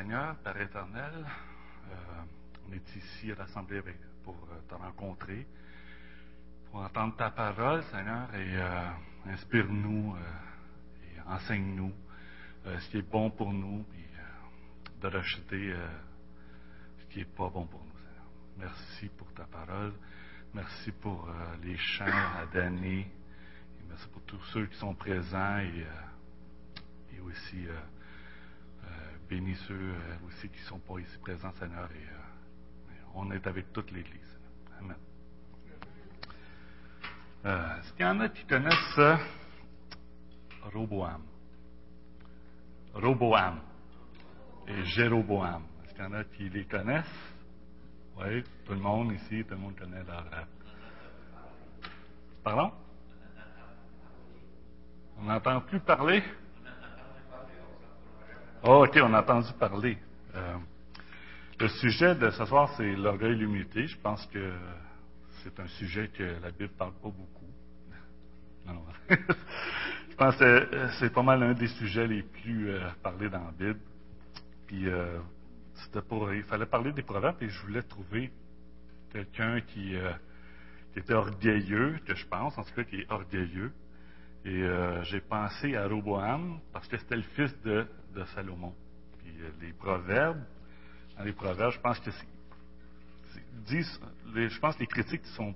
Seigneur, Père éternel, euh, on est ici à l'Assemblée pour euh, te rencontrer, pour entendre ta parole, Seigneur, et euh, inspire-nous et enseigne-nous ce qui est bon pour nous, puis de rejeter ce qui n'est pas bon pour nous, Seigneur. Merci pour ta parole. Merci pour les chants à. Et merci pour tous ceux qui sont présents et, et aussi bénis ceux aussi qui ne sont pas ici présents, Seigneur, et on est avec toute l'Église. Amen. Euh, Est-ce qu'il y en a qui connaissent euh, Roboam? Roboam et Jéroboam. Est-ce qu'il y en a qui les connaissent? Oui, tout le monde ici, tout le monde connaît leur. Pardon? On n'entend plus parler? Oh, OK, on a entendu parler. Euh, le sujet de ce soir, c'est l'orgueil et l'humilité. Je pense que c'est un sujet que la Bible ne parle pas beaucoup. Non. Je pense que c'est pas mal un des sujets les plus euh, parlés dans la Bible. Puis, euh, c'était pour, il fallait parler des proverbes et je voulais trouver quelqu'un qui, qui, était orgueilleux, que je pense, en tout cas, qui est orgueilleux. Et euh, j'ai pensé à Roboam parce que c'était le fils de, de Salomon. Puis euh, les proverbes, dans les proverbes, je pense que disent, les, je pense que les critiques sont,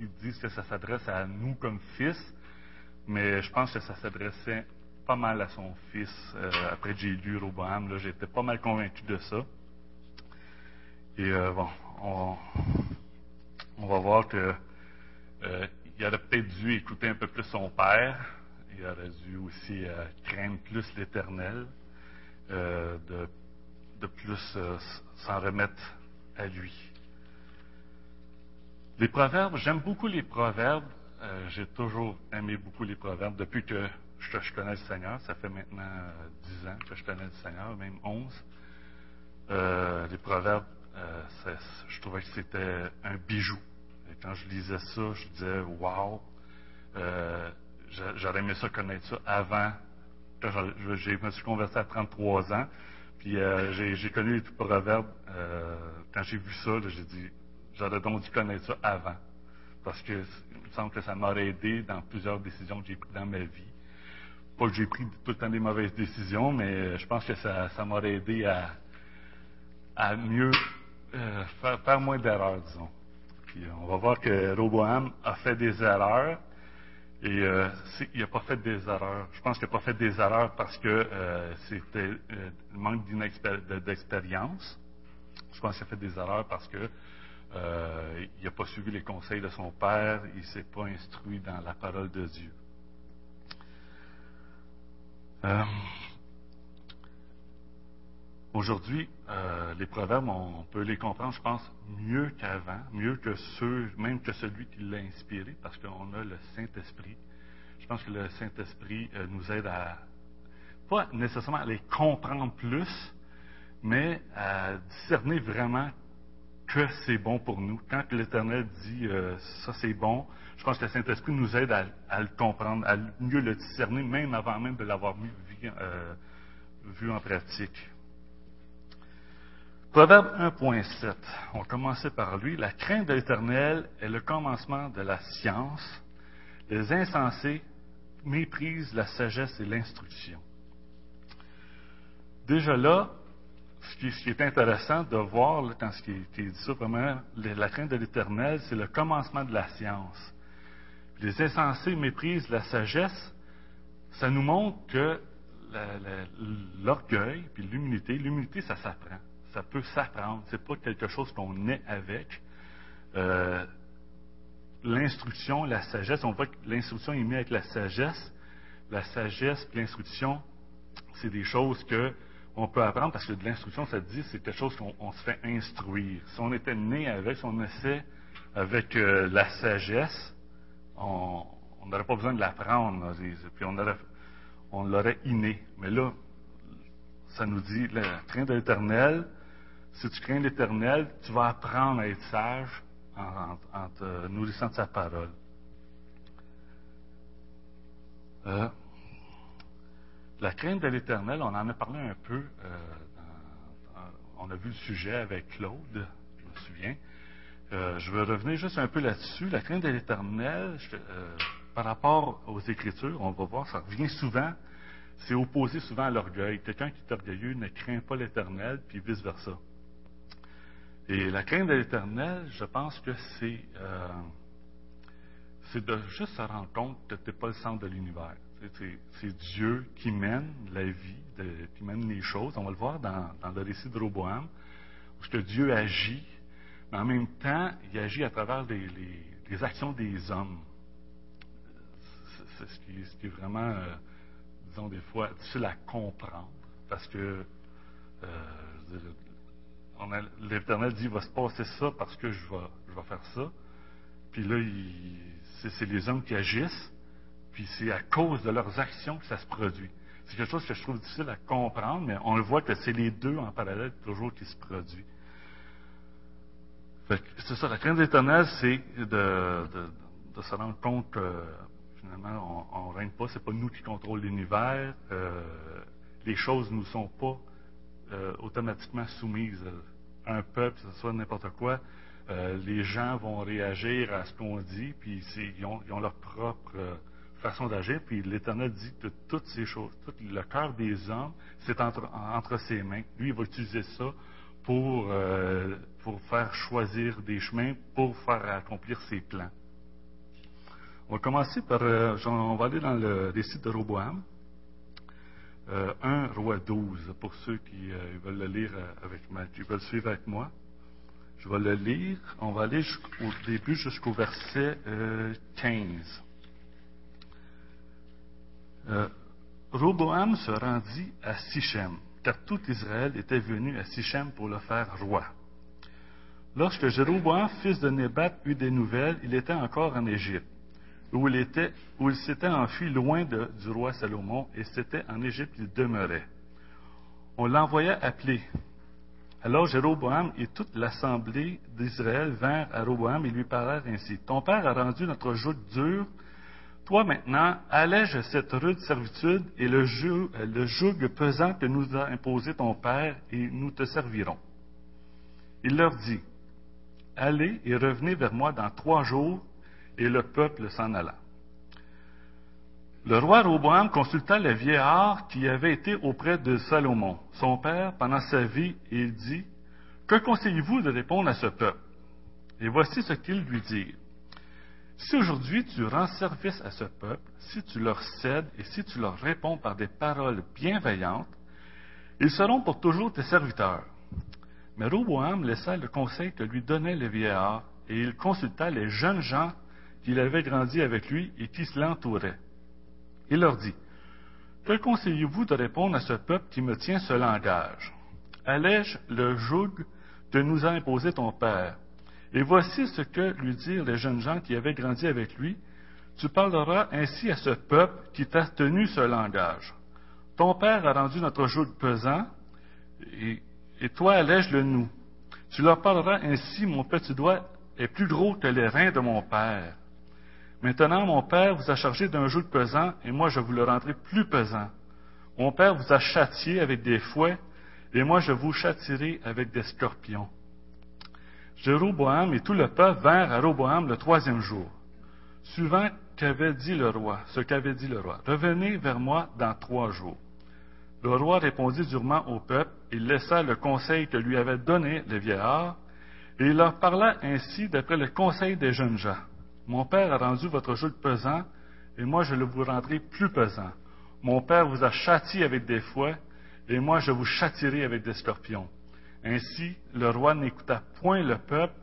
ils disent que ça s'adresse à nous comme fils, mais je pense que ça s'adressait pas mal à son fils. Euh, après j'ai lu Roboam, là, j'étais pas mal convaincu de ça. Et euh, bon, on, va voir que il aurait peut-être dû écouter un peu plus son père. Il aurait dû aussi craindre plus l'Éternel, euh, de, de, plus euh, s'en remettre à lui. Les proverbes, j'aime beaucoup les proverbes. J'ai toujours aimé beaucoup les proverbes depuis que je, connais le Seigneur. Ça fait maintenant dix ans que je connais le Seigneur, même onze. les proverbes, je trouvais que c'était un bijou quand je lisais ça, je disais, wow, euh, j'aurais aimé ça connaître ça avant. Je, me suis converti à 33 ans, puis euh, j'ai connu les proverbes. Euh, quand j'ai vu ça, j'ai dit, j'aurais donc dû connaître ça avant. Parce que il me semble que ça m'aurait aidé dans plusieurs décisions que j'ai prises dans ma vie. Pas que j'ai pris tout le temps des mauvaises décisions, mais je pense que ça, ça m'aurait aidé à, à mieux faire, faire moins d'erreurs, disons on va voir que Roboam a fait des erreurs. Et euh, il n'a pas fait des erreurs. Je pense qu'il n'a pas fait des erreurs parce que euh, c'était euh, manque d'expérience. Je pense qu'il a fait des erreurs parce que il n'a pas suivi les conseils de son père, il ne s'est pas instruit dans la parole de Dieu. Aujourd'hui, euh, les proverbes, on, peut les comprendre, je pense, mieux qu'avant, mieux que ceux, même que celui qui l'a inspiré, parce qu'on a le Saint-Esprit. Je pense que le Saint-Esprit euh, nous aide à, pas nécessairement à les comprendre plus, mais à discerner vraiment que c'est bon pour nous. Quand l'Éternel dit euh, ça c'est bon, je pense que le Saint-Esprit nous aide à, le comprendre, à mieux le discerner, même avant même de l'avoir vu en pratique. Proverbe 1.7, on commençait par lui. La crainte de l'Éternel est le commencement de la science. Les insensés méprisent la sagesse et l'instruction. Déjà là, ce qui, est intéressant de voir là, dans ce qui est, dit ça, vraiment, la crainte de l'Éternel, c'est le commencement de la science. Les insensés méprisent la sagesse. Ça nous montre que l'orgueil puis l'humilité, l'humilité, ça s'apprend ça peut s'apprendre. C'est pas quelque chose qu'on est avec. Euh, l'instruction, la sagesse, on voit que l'instruction est mise avec la sagesse. La sagesse et l'instruction, c'est des choses que on peut apprendre parce que de l'instruction, ça dit, c'est quelque chose qu'on se fait instruire. Si on était né avec, si on naissait avec euh, la sagesse, on n'aurait pas besoin de l'apprendre. Puis on, aurait, on l'aurait inné. Mais là, ça nous dit, le train de l'éternel, si tu crains l'Éternel, tu vas apprendre à être sage en, te nourrissant de sa parole. Euh, la crainte de l'Éternel, on en a parlé un peu euh, on a vu le sujet avec Claude, je me souviens. Euh, je vais revenir juste un peu là-dessus. La crainte de l'Éternel, par rapport aux Écritures, on va voir, ça revient souvent, c'est opposé souvent à l'orgueil. Quelqu'un qui est orgueilleux ne craint pas l'Éternel, puis vice-versa. Et la crainte de l'Éternel, je pense que c'est euh, de juste se rendre compte que tu n'es pas le centre de l'univers. C'est Dieu qui mène la vie, qui mène les choses. On va le voir dans, le récit de Roboam, où que Dieu agit, mais en même temps, il agit à travers les, actions des hommes. C'est ce qui, est vraiment, euh, disons des fois, difficile à comprendre, parce que euh, l'Éternel dit, il va se passer ça parce que je vais, faire ça. Puis là, c'est les hommes qui agissent, puis c'est à cause de leurs actions que ça se produit. C'est quelque chose que je trouve difficile à comprendre, mais on le voit que c'est les deux en parallèle toujours qui se produit. C'est ça, la crainte éternelle, c'est de, se rendre compte que finalement, on ne règne pas, c'est pas nous qui contrôlons l'univers, euh, les choses ne nous sont pas euh, automatiquement soumises. Un peuple, que ce soit n'importe quoi, euh, les gens vont réagir à ce qu'on dit, puis ils ont, leur propre euh, façon d'agir, puis l'Éternel dit que toutes ces choses, tout le cœur des hommes, c'est entre, ses mains. Lui, il va utiliser ça pour, pour faire choisir des chemins, pour faire accomplir ses plans. On va commencer par, on va aller dans le récit de Roboam. 1 euh, roi 12, pour ceux qui euh, veulent le lire euh, avec moi, qui veulent suivre avec moi. Je vais le lire. On va aller au début jusqu'au verset 15. Roboam se rendit à Sichem, car tout Israël était venu à Sichem pour le faire roi. Lorsque Jéroboam, fils de Nébat, eut des nouvelles, il était encore en Égypte où il, s'était enfui loin du roi Salomon, et c'était en Égypte qu'il demeurait. On l'envoya appeler. Alors Jéroboam et toute l'assemblée d'Israël vinrent à Roboam et lui parlèrent ainsi. Ton père a rendu notre joug dur. Toi maintenant, allège cette rude servitude et le, joug, le joug pesant que nous a imposé ton père, et nous te servirons. Il leur dit, Allez et revenez vers moi dans trois jours, et le peuple s'en alla. Le roi Roboam consulta les vieillards qui avaient été auprès de Salomon, son père, pendant sa vie, et il dit, Que conseillez-vous de répondre à ce peuple? Et voici ce qu'ils lui dirent. Si aujourd'hui tu rends service à ce peuple, si tu leur cèdes et si tu leur réponds par des paroles bienveillantes, ils seront pour toujours tes serviteurs. Mais Roboam laissa le conseil que lui donnaient les vieillards, et il consulta les jeunes gens qu'il avait grandi avec lui et qui l'entouraient. Il leur dit, Que conseillez-vous de répondre à ce peuple qui me tient ce langage? Allège le joug que nous a imposé ton père. Et voici ce que lui dirent les jeunes gens qui avaient grandi avec lui. Tu parleras ainsi à ce peuple qui t'a tenu ce langage. Ton père a rendu notre joug pesant, et, et toi allège-le nous. Tu leur parleras ainsi, mon petit doigt est plus gros que les reins de mon père. Maintenant, mon Père vous a chargé d'un joug pesant, et moi je vous le rendrai plus pesant. Mon Père vous a châtié avec des fouets, et moi je vous châtierai avec des scorpions. Jéroboam et tout le peuple vinrent à Roboam le troisième jour, suivant qu'avait dit le roi, ce qu'avait dit le roi. Revenez vers moi dans trois jours. Le roi répondit durement au peuple, il laissa le conseil que lui avait donné le vieillard, et il leur parla ainsi d'après le conseil des jeunes gens. Mon Père a rendu votre joug pesant, et moi je le vous rendrai plus pesant. Mon Père vous a châtié avec des fouets, et moi je vous châtierai avec des scorpions. Ainsi, le roi n'écouta point le peuple,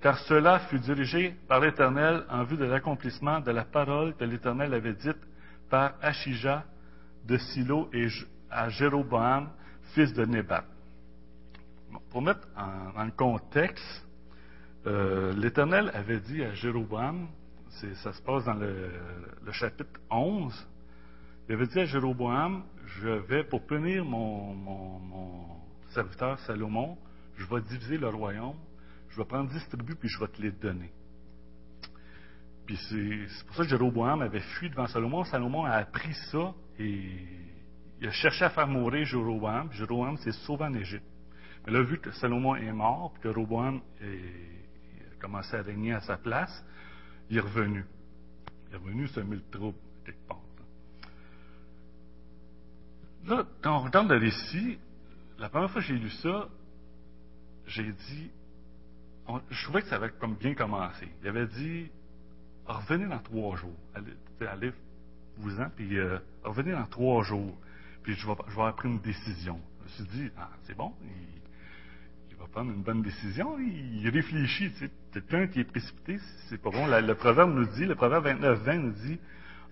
car cela fut dirigé par l'Éternel en vue de l'accomplissement de la parole que l'Éternel avait dite par Achija de Silo et à Jéroboam, fils de Nébat. Pour mettre en contexte, euh, L'Éternel avait dit à Jéroboam, ça se passe dans le, chapitre 11, il avait dit à Jéroboam, je vais, pour punir mon, serviteur Salomon, je vais diviser le royaume, je vais prendre dix puis je vais te les donner. Puis c'est pour ça que Jéroboam avait fui devant Salomon. Salomon a appris ça et il a cherché à faire mourir Jéroboam. Jéroboam s'est sauvé en Égypte. Mais là, vu que Salomon est mort, puis que Roboam a commencé à régner à sa place, il est revenu. Il est revenu semer le trouble quelque part. Là, quand on regarde le récit, la première fois que j'ai lu ça, j'ai dit, je trouvais que ça avait comme bien commencé. Il avait dit, revenez dans trois jours. Allez, vous-en, puis euh, revenez dans trois jours. Puis je vais, je vais prendre une décision. Je me suis dit, ah, c'est bon, il, va prendre une bonne décision. Il, réfléchit. Tu sais, quelqu'un qui est précipité, c'est pas bon. le proverbe nous dit, le proverbe 29-20 nous dit,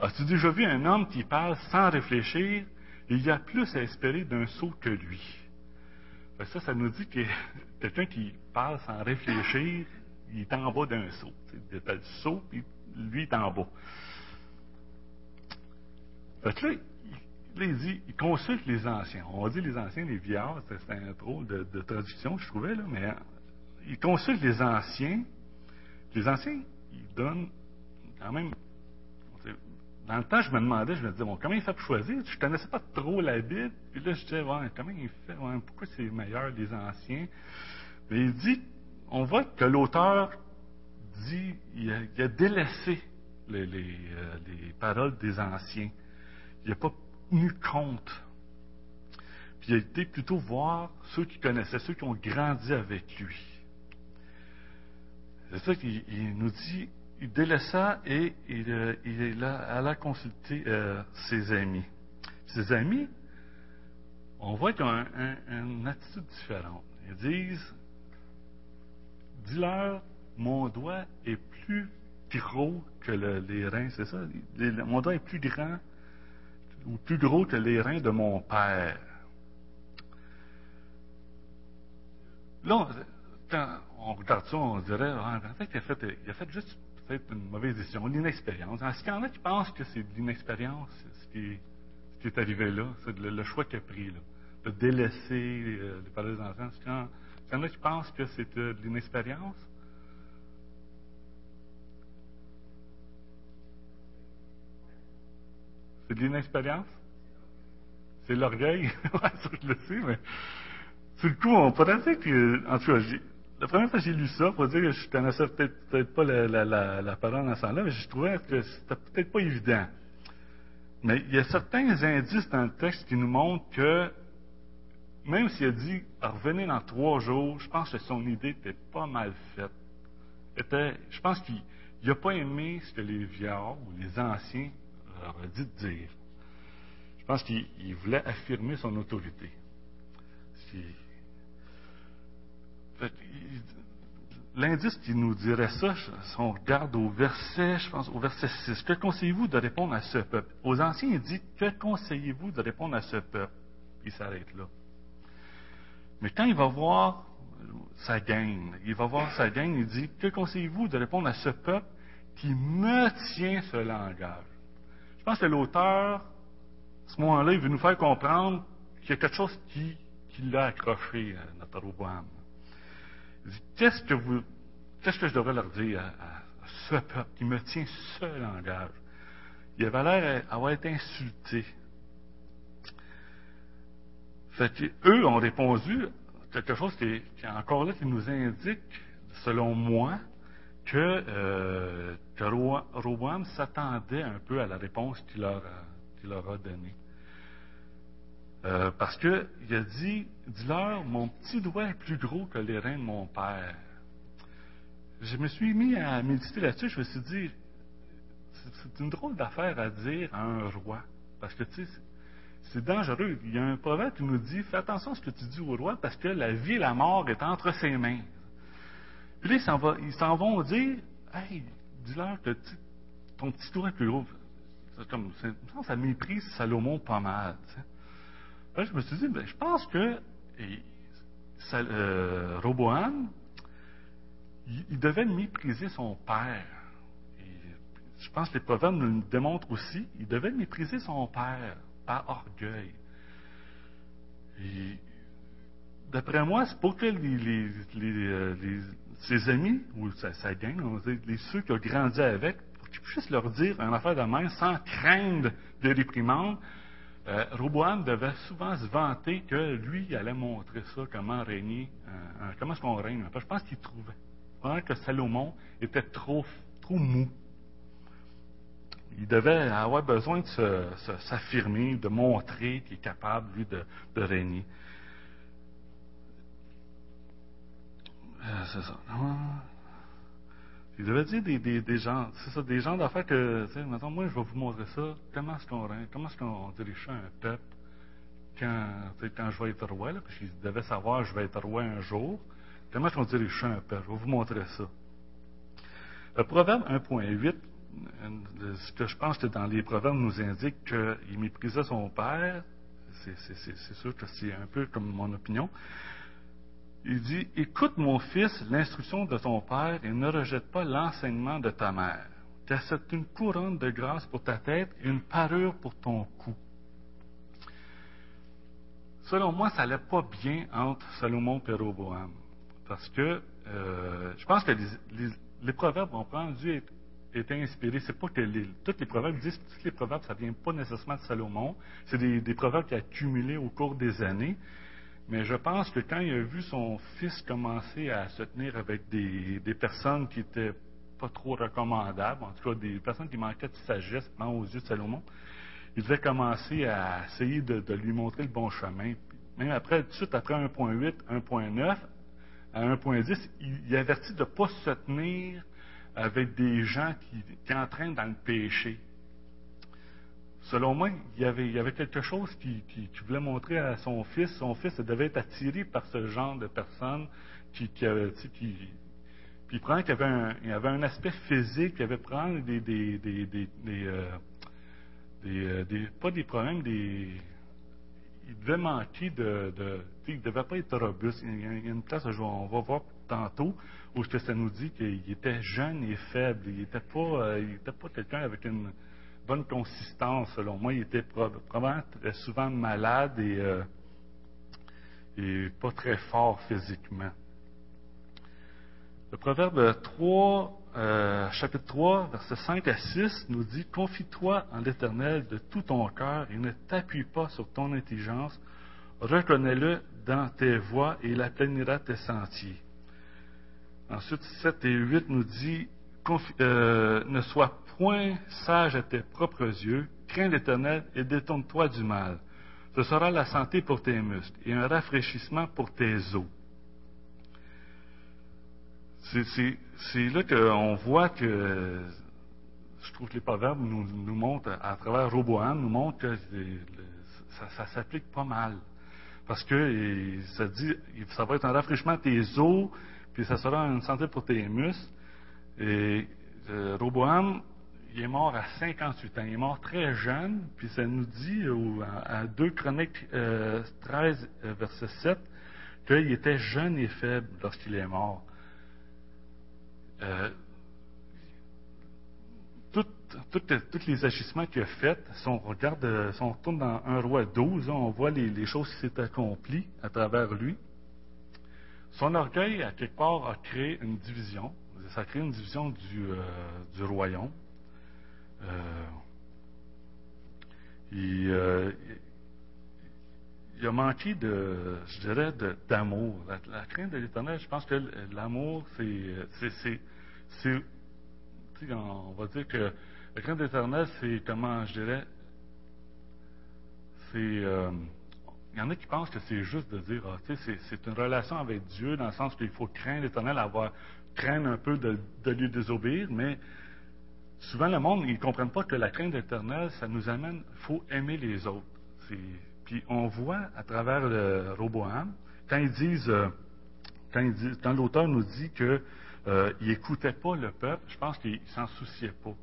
as-tu déjà vu un homme qui parle sans réfléchir? Il y a plus à espérer d'un saut que lui. Ça, ça nous dit que quelqu'un qui parle sans réfléchir, il est en bas d'un saut. Il a le saut, puis lui est en bas. Fait là, il, dit, il consulte les anciens. On dit les anciens, les vieillards, c'est un drôle de, de, traduction, je trouvais, là, mais il consulte les anciens. Les anciens, ils donnent quand même dans le temps, je me demandais, je me disais, bon, comment il fait pour choisir? Je ne connaissais pas trop la Bible. Puis là, je disais, comment il fait? pourquoi c'est meilleur les anciens? Mais il dit, on voit que l'auteur dit, il a, délaissé les, euh, les, paroles des anciens. Il n'a pas tenu compte. Puis il a été plutôt voir ceux qui connaissaient, ceux qui ont grandi avec lui. C'est ça qu'il nous dit, il délaissa et il, alla consulter euh, ses amis. Ses amis, on voit qu'ils ont une attitude différente. Ils disent, dis-leur, mon doigt est plus gros que les reins, c'est ça? mon doigt est plus grand ou plus gros que les reins de mon père. Là, quand on regarde ça, on dirait, ah, en fait, il a fait, juste peut-être une mauvaise décision, l'inexpérience. Est-ce qu'il y en a qui pensent que c'est de l'inexpérience, ce qui, est, arrivé là, c'est le, choix qu'il a pris, là, de délaisser euh, les parents des enfants? Est-ce qu'il y, en a qui pensent que c'est de l'inexpérience? C'est de l'inexpérience? C'est l'orgueil? ça je le sais, mais sur le coup, on dire que, en tout cas, la première fois que j'ai lu ça, pour dire que je connaissais peut-être peut pas la, la, la, parole dans ce là mais je trouvais que c'était peut-être pas évident. Mais il y a certains indices dans le texte qui nous montrent que, même s'il a dit revenez dans trois jours, je pense que son idée était pas mal faite. Était, je pense qu'il n'a pas aimé ce que les vieillards ou les anciens dit dire. Je pense qu'il voulait affirmer son autorité. L'indice qui nous dirait ça, si on regarde au verset, je pense, au verset 6, que conseillez-vous de répondre à ce peuple? Aux anciens, il dit, que conseillez-vous de répondre à ce peuple? Il s'arrête là. Mais quand il va voir sa gang, il va voir sa gang, il dit, que conseillez-vous de répondre à ce peuple qui me tient ce langage? Je pense que l'auteur, à ce moment-là, il veut nous faire comprendre qu'il y a quelque chose qui, l'a accroché à notre Roboam. Qu'est-ce que vous, qu'est-ce que je devrais leur dire à, ce peuple qui me tient ce langage? Il avait l'air d'avoir été insulté. Fait eux ont répondu quelque chose qui est, encore là qui nous indique, selon moi, que, euh, s'attendait un peu à la réponse qu'il leur, leur a donnée. Euh, parce qu'il a dit, dis-leur, mon petit doigt est plus gros que les reins de mon père. Je me suis mis à méditer là-dessus, je me suis dit, c'est une drôle d'affaire à dire à un roi. Parce que, tu sais, c'est dangereux. Il y a un proverbe qui nous dit, fais attention à ce que tu dis au roi, parce que la vie et la mort est entre ses mains. Puis là, ils s'en vont dire, hey, dis-leur que ton petit doigt est plus gros. Comme, ça méprise Salomon pas mal. Là, je me suis dit, ben, je pense que euh, Roboam, il, devait mépriser son père. Et je pense que les proverbes nous le démontrent aussi. Il devait mépriser son père par orgueil. Et d'après moi, c'est pour que les, euh, ses amis, ou sa, gang, les, ceux qui ont grandi avec, pour qu'ils puissent leur dire un affaire de main sans craindre de réprimande, euh, Roboam devait souvent se vanter que lui, allait montrer ça, comment régner, euh, comment est-ce qu'on règne. Je pense qu'il trouvait que Salomon était trop, mou. Il devait avoir besoin de s'affirmer, de montrer qu'il est capable, lui, de régner. C'est ça. Il devait dire des, gens, c'est ça, des gens d'affaires que, tu sais, maintenant, moi, je vais vous montrer ça. Comment est-ce qu'on comment est-ce qu'on dirige un peuple quand, quand je vais être roi, là, parce qu'il devait savoir je vais être roi un jour. Comment est-ce qu'on dirige un peuple? Je vais vous montrer ça. Le proverbe 1.8, ce que je pense que dans les proverbes nous indique qu'il méprisait son père. C'est sûr que c'est un peu comme mon opinion. Il dit, écoute mon fils l'instruction de ton père et ne rejette pas l'enseignement de ta mère, car c'est une couronne de grâce pour ta tête et une parure pour ton cou. Selon moi, ça n'allait pas bien entre Salomon et Roboam, parce que euh, je pense que les, proverbes ont dû être, inspirés. C'est pas que les, tous les proverbes disent que les proverbes, ça vient pas nécessairement de Salomon. C'est des, proverbes qu'il a accumulés au cours des années. Mais je pense que quand il a vu son fils commencer à se tenir avec des, personnes qui étaient pas trop recommandables, en tout cas des personnes qui manquaient de sagesse aux yeux de Salomon, il devait commencer à essayer de, lui montrer le bon chemin. Même après, tout de suite après 1.8, 1.9, à 1.10, il, avertit de ne pas se tenir avec des gens qui, qui entraînent dans le péché selon moi, il y avait, il y avait quelque chose qui, qui, voulait montrer à son fils. Son fils devait être attiré par ce genre de personnes qui, qui, qui puis prend qu'il avait un, il avait un aspect physique, il avait prendre des, euh, euh, des, pas des problèmes, des, il devait manquer de, de il devait pas être robuste. Il y a une place, on va voir tantôt, où ça nous dit qu'il était jeune et faible. Il n'était pas, euh, il était pas quelqu'un avec une, bonne consistance, selon moi. Il était probablement très souvent malade et, euh, et pas très fort physiquement. Le proverbe 3, euh, chapitre 3, versets 5 à 6 nous dit Confie-toi en l'Éternel de tout ton cœur et ne t'appuie pas sur ton intelligence. Reconnais-le dans tes voies et il aplanira tes sentiers. Ensuite, 7 et 8 nous dit euh, Ne sois point sage à tes propres yeux, crains l'Éternel et détourne-toi du mal. Ce sera la santé pour tes muscles et un rafraîchissement pour tes os. C'est là qu'on voit que, je trouve que les proverbes nous, nous montrent, à travers Roboam, nous montrent que ça, s'applique pas mal. Parce que ça dit, ça va être un rafraîchissement de tes os, puis ça sera une santé pour tes muscles. Et euh, Roboam, il est mort à 58 ans. Il est mort très jeune, puis ça nous dit à 2 Chroniques 13, euh, verset 7, qu'il était jeune et faible lorsqu'il est mort. Euh, tous les agissements qu'il a faits, si on regarde, si on retourne dans un roi 12, on voit les, choses qui s'est accomplies à travers lui. Son orgueil, à quelque part, a créé une division. Ça a créé une division euh, du royaume. Euh, euh, il, a manqué de, je dirais, d'amour. La, crainte de l'éternel, je pense que l'amour, c'est, c'est, on va dire que la crainte de l'éternel, c'est comment, je dirais, c'est, euh, il y en a qui pensent que c'est juste de dire, ah, c'est, une relation avec Dieu dans le sens qu'il faut craindre l'éternel, avoir craindre un peu de, de lui désobéir, mais souvent le monde, ils ne comprennent pas que la crainte éternelle, ça nous amène, il faut aimer les autres. Puis on voit à travers le Roboam, quand ils disent, euh, quand, l'auteur nous dit qu'il euh, n'écoutait pas le peuple, je pense qu'il s'en souciait pas.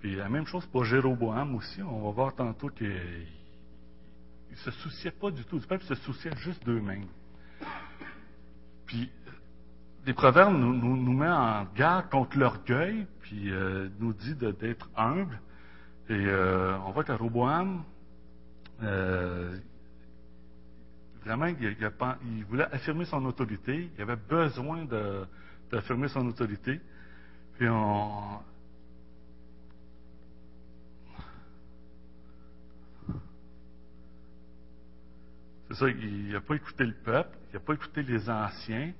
Puis la même chose pour Jéroboam aussi, on va voir tantôt qu'il ne se souciait pas du tout du peuple, il se souciait juste d'eux-mêmes. Puis les proverbes nous, nous, met en garde contre l'orgueil, puis euh, nous dit d'être humble. Et euh, on voit que Roboam, euh, vraiment, il, voulait affirmer son autorité. Il avait besoin d'affirmer son autorité. Puis on, ça, il n'a pas écouté le peuple, il n'a pas écouté les anciens.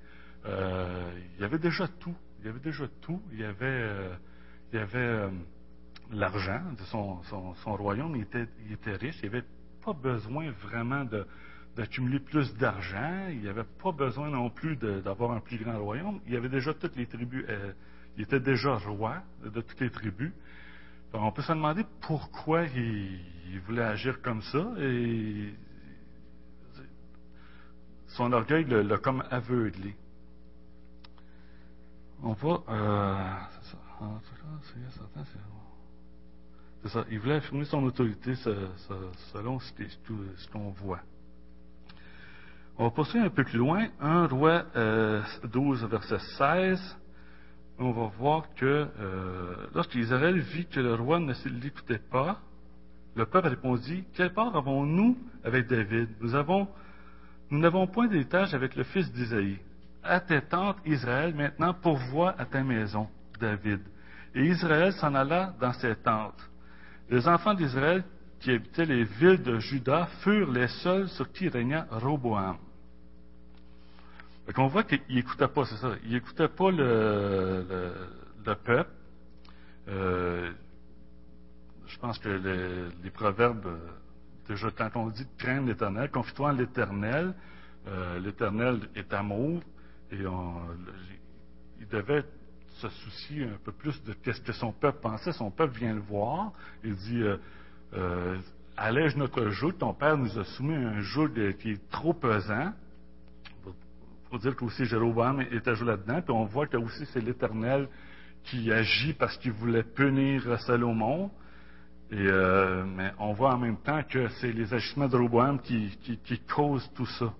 Il y avait déjà tout. Il avait déjà tout. Il avait, euh, euh, l'argent de son, son, royaume. Il était, riche. Il n'avait pas besoin vraiment d'accumuler plus d'argent. Il n'avait pas besoin non plus d'avoir un plus grand royaume. Il avait déjà toutes les tribus. Euh, il était déjà roi de, toutes les tribus. On peut se demander pourquoi il, il, voulait agir comme ça. Et son orgueil l'a comme aveuglé. On va. Euh, c'est ça. C'est ça. Il voulait affirmer son autorité selon ce qu'on voit. On va poursuivre un peu plus loin. 1 roi euh, 12, verset 16. On va voir que euh, lorsqu'Israël vit que le roi ne l'écoutait pas, le peuple répondit Quelle part avons-nous avec David? Nous avons, nous n'avons point d'héritage avec le fils d'Isaïe. À tes tentes, Israël, maintenant pourvois à ta maison, David. Et Israël s'en alla dans ses tentes. Les enfants d'Israël qui habitaient les villes de Juda furent les seuls sur qui régna Roboam. On voit qu'il n'écoutait pas, c'est ça. Il n'écoutait pas le, le, le peuple. Euh, je pense que les, les, proverbes, déjà quand on dit craindre l'éternel, confie-toi en l'éternel, euh, l'éternel est amour, et on, il devait se soucier un peu plus de ce que son peuple pensait. Son peuple vient le voir, il dit euh, euh, allège notre joug, ton père nous a soumis un joug qui est trop pesant. Il faut dire qu'aussi Jéroboam est ajouté là-dedans, puis on voit que aussi c'est l'Éternel qui agit parce qu'il voulait punir Salomon. Et, euh, mais on voit en même temps que c'est les agissements de Roboam qui, causent tout ça.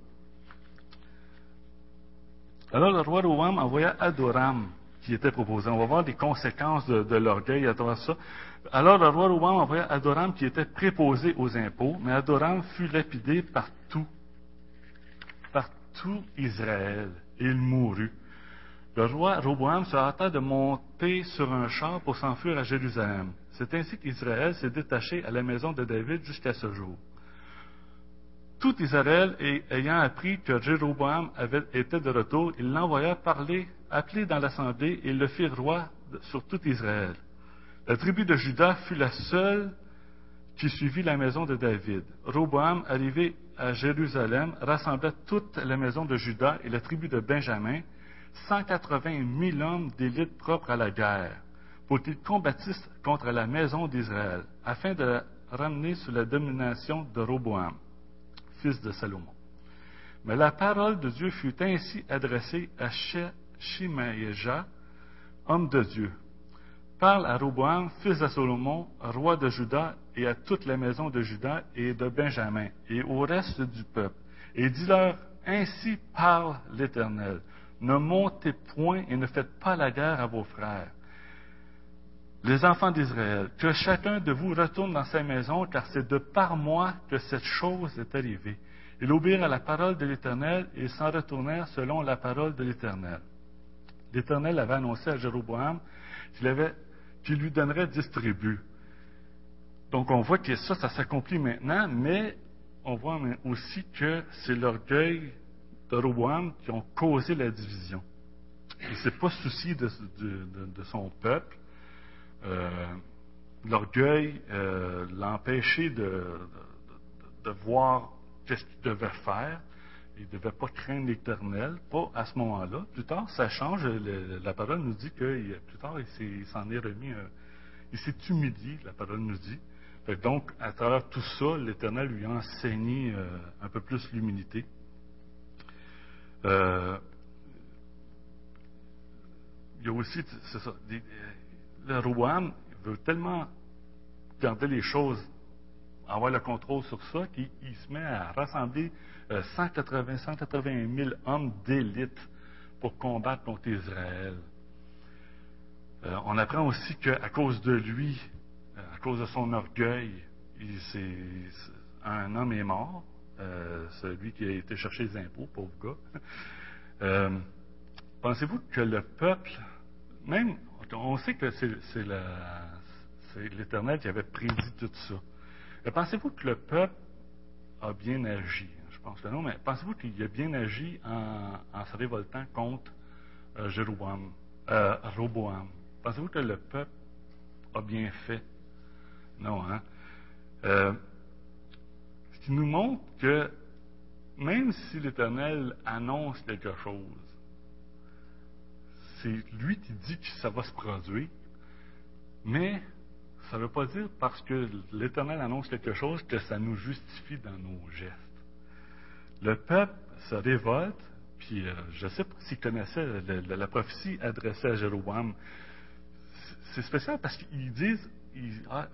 Alors le roi Roboam envoya Adoram, qui était proposé. On va voir les conséquences de, l'orgueil à travers ça. Alors le roi Roboam envoya Adoram, qui était préposé aux impôts, mais Adoram fut lapidé par tout, par tout Israël, il mourut. Le roi Roboam se hâta de monter sur un char pour s'enfuir à Jérusalem. C'est ainsi qu'Israël s'est détaché à la maison de David jusqu'à ce jour. Tout Israël ayant appris que Jéroboam avait, était de retour, il l'envoya parler, appeler dans l'assemblée et le fit roi sur tout Israël. La tribu de Juda fut la seule qui suivit la maison de David. Roboam, arrivé à Jérusalem, rassembla toute la maison de Juda et la tribu de Benjamin, 180 000 hommes d'élite propres à la guerre, pour qu'ils combattissent contre la maison d'Israël, afin de la ramener sous la domination de Roboam, fils de Salomon. Mais la parole de Dieu fut ainsi adressée à Shimaïja, homme de Dieu. Parle à Roboam, fils de Salomon, roi de Juda, et à toute la maison de Juda et de Benjamin, et au reste du peuple, et dis-leur, ainsi parle l'Éternel. Ne montez point et ne faites pas la guerre à vos frères. Les enfants d'Israël, que chacun de vous retourne dans sa maison, car c'est de par moi que cette chose est arrivée. Ils obéirent à la parole de l'Éternel et s'en retournèrent selon la parole de l'Éternel. L'Éternel avait annoncé à Jéroboam qu'il lui donnerait dix. Donc on voit que ça, ça s'accomplit maintenant, mais on voit aussi que c'est l'orgueil de Roboam qui ont causé la division. Il ne s'est pas soucié de, son peuple. Euh, L'orgueil euh, l'empêchait de, de, voir qu'est-ce qu'il devait faire. Il ne devait pas craindre l'Éternel, pas à ce moment-là. Plus tard, ça change. La parole nous dit que plus tard, il s'en est remis. Un, il s'est humilié, la parole nous dit. Donc, à travers tout ça, l'Éternel lui a enseigné euh, un peu plus l'humilité. Euh, il y a aussi, c'est ça, le Rouen veut tellement garder les choses, avoir le contrôle sur ça, qu'il se met à rassembler euh, 180, 180 000 hommes d'élite pour combattre contre Israël. Euh, on apprend aussi qu'à cause de lui, euh, à cause de son orgueil, il, un homme est mort, euh, celui qui a été chercher les impôts, pauvre gars. Pensez-vous que le peuple, même, on sait que c'est l'Éternel qui avait prédit tout ça. Mais pensez-vous que le peuple a bien agi? Je pense que non, mais pensez-vous qu'il a bien agi en, se révoltant contre euh, Jéroboam, euh? Pensez-vous que le peuple a bien fait? Non, hein? Euh, ce qui nous montre que même si l'Éternel annonce quelque chose, c'est lui qui dit que ça va se produire, mais ça ne veut pas dire parce que l'Éternel annonce quelque chose que ça nous justifie dans nos gestes. Le peuple se révolte, puis euh, je ne sais pas s'il connaissait la, prophétie adressée à Jéroboam. C'est spécial parce qu'ils disent, ah,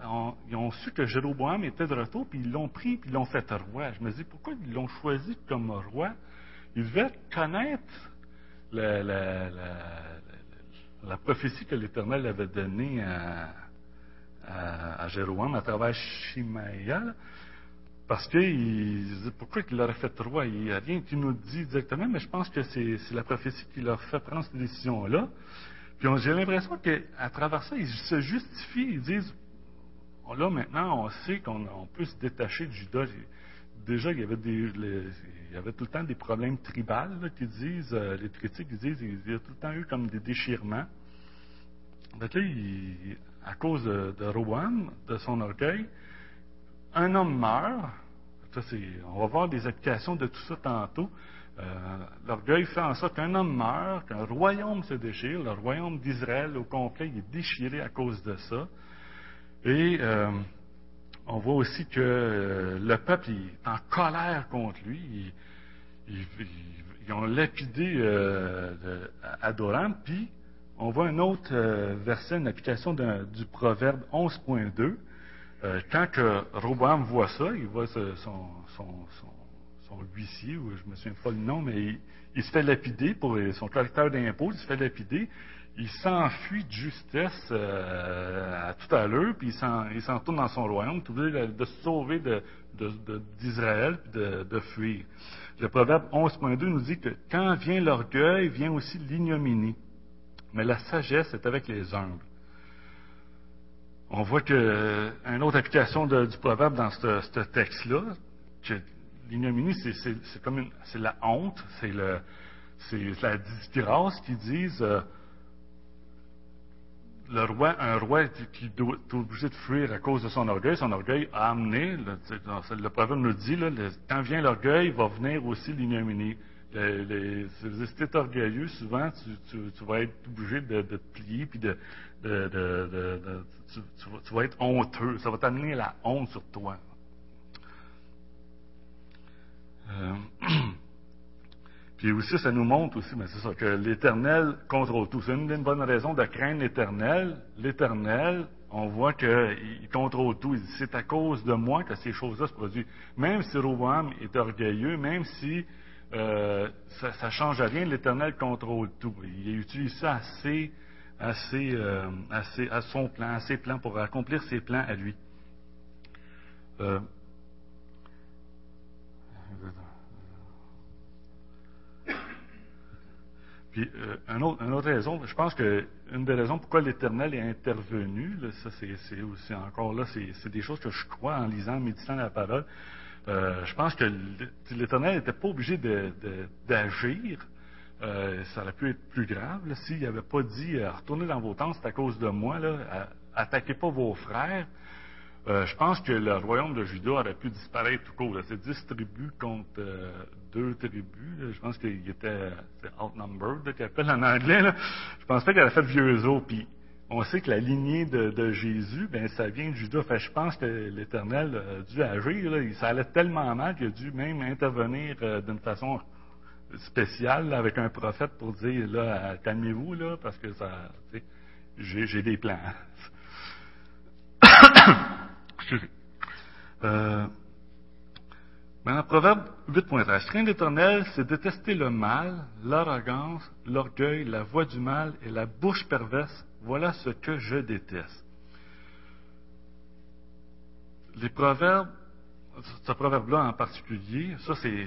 ils, ont su que Jéroboam était de retour, puis ils l'ont pris, puis ils l'ont fait roi. Je me dis, pourquoi ils l'ont choisi comme roi? Ils devaient connaître la, prophétie que l'Éternel avait donnée à, à, Jéroboam à travers Shimaïa, parce que pourquoi il l'aurait fait roi? Il n'y a rien qui nous dit directement, mais je pense que c'est la prophétie qui leur fait prendre cette décision-là. Puis j'ai l'impression qu'à travers ça, ils se justifient, ils disent, oh, là maintenant, on sait qu'on peut se détacher de Judas. Déjà, il y avait des, il y avait tout le temps des problèmes tribales qui disent, euh, les critiques disent, il y a tout le temps eu comme des déchirements. Donc là, à cause de, de de son orgueil, un homme meurt. on va voir des applications de tout ça tantôt. Euh, l'orgueil fait en sorte qu'un homme meurt, qu'un royaume se déchire, le royaume d'Israël au complet est déchiré à cause de ça. Et euh, on voit aussi que euh, le peuple est en colère contre lui. Ils, ont lapidé Adoram, puis on voit un autre euh, verset, une application du proverbe 11.2. Euh, quand que Roboam voit ça, il voit son, huissier, ou je me souviens pas le nom, mais il, se fait lapider pour son collecteur d'impôts, il se fait lapider. Il s'enfuit de justesse euh, à tout à l'heure, puis il s'en tourne dans son royaume, tout de, de se sauver d'Israël, de, de, fuir. Le proverbe 11.2 nous dit que quand vient l'orgueil, vient aussi l'ignominie mais la sagesse est avec les humbles. On voit que euh, autre application du proverbe dans ce, texte-là, que l'ignominie, c'est comme c'est la honte, c'est la disgrâce qui disent euh, le roi, un roi qui est obligé de fuir à cause de son orgueil, son orgueil a amené, le, proverbe nous dit, quand vient l'orgueil, va venir aussi l'ignominie si tu es orgueilleux, souvent, tu, vas être obligé de, te plier, puis de, tu, vas être honteux. Ça va t'amener la honte sur toi. Euh, puis aussi, ça nous montre aussi, mais c'est ça, que l'Éternel contrôle tout. C'est une, bonne raison de craindre l'Éternel. L'Éternel, on voit qu'il contrôle tout. C'est à cause de moi que ces choses-là se produisent. Même si Roboam est orgueilleux, même si euh, ça ne change rien, l'Éternel contrôle tout. Il utilise ça assez, assez, euh, à son plan, à ses plans pour accomplir ses plans à lui. Euh, puis, une, autre, raison, je pense que une des raisons pourquoi l'Éternel est intervenu, ça c'est aussi encore là, c'est des choses que je crois en lisant, en méditant la parole. Euh, je pense que l'Éternel n'était pas obligé d'agir. Euh, ça aurait pu être plus grave s'il n'avait pas dit euh, retournez dans vos tentes, c'est à cause de moi, là, attaquez pas vos frères. Je pense que le royaume de Juda aurait pu disparaître tout court. C'est dix tribus contre deux tribus. Je pense qu'il était outnumbered, qu'il appelle en anglais. Je pense pas qu'il aurait fait vieux os. Puis on sait que la lignée de, Jésus, ben, ça vient de Judas. je pense que l'Éternel a dû agir. Ça allait tellement mal qu'il a dû même intervenir euh, d'une façon spéciale avec un prophète pour dire là, calmez-vous là, parce que ça, j'ai des plans. Excusez. Euh, dans Proverbe 8.13, craindre l'Éternel, c'est détester le mal, l'arrogance, l'orgueil, la voix du mal et la bouche perverse voilà ce que je déteste. Les proverbes, ce proverbe-là en particulier, ça c'est,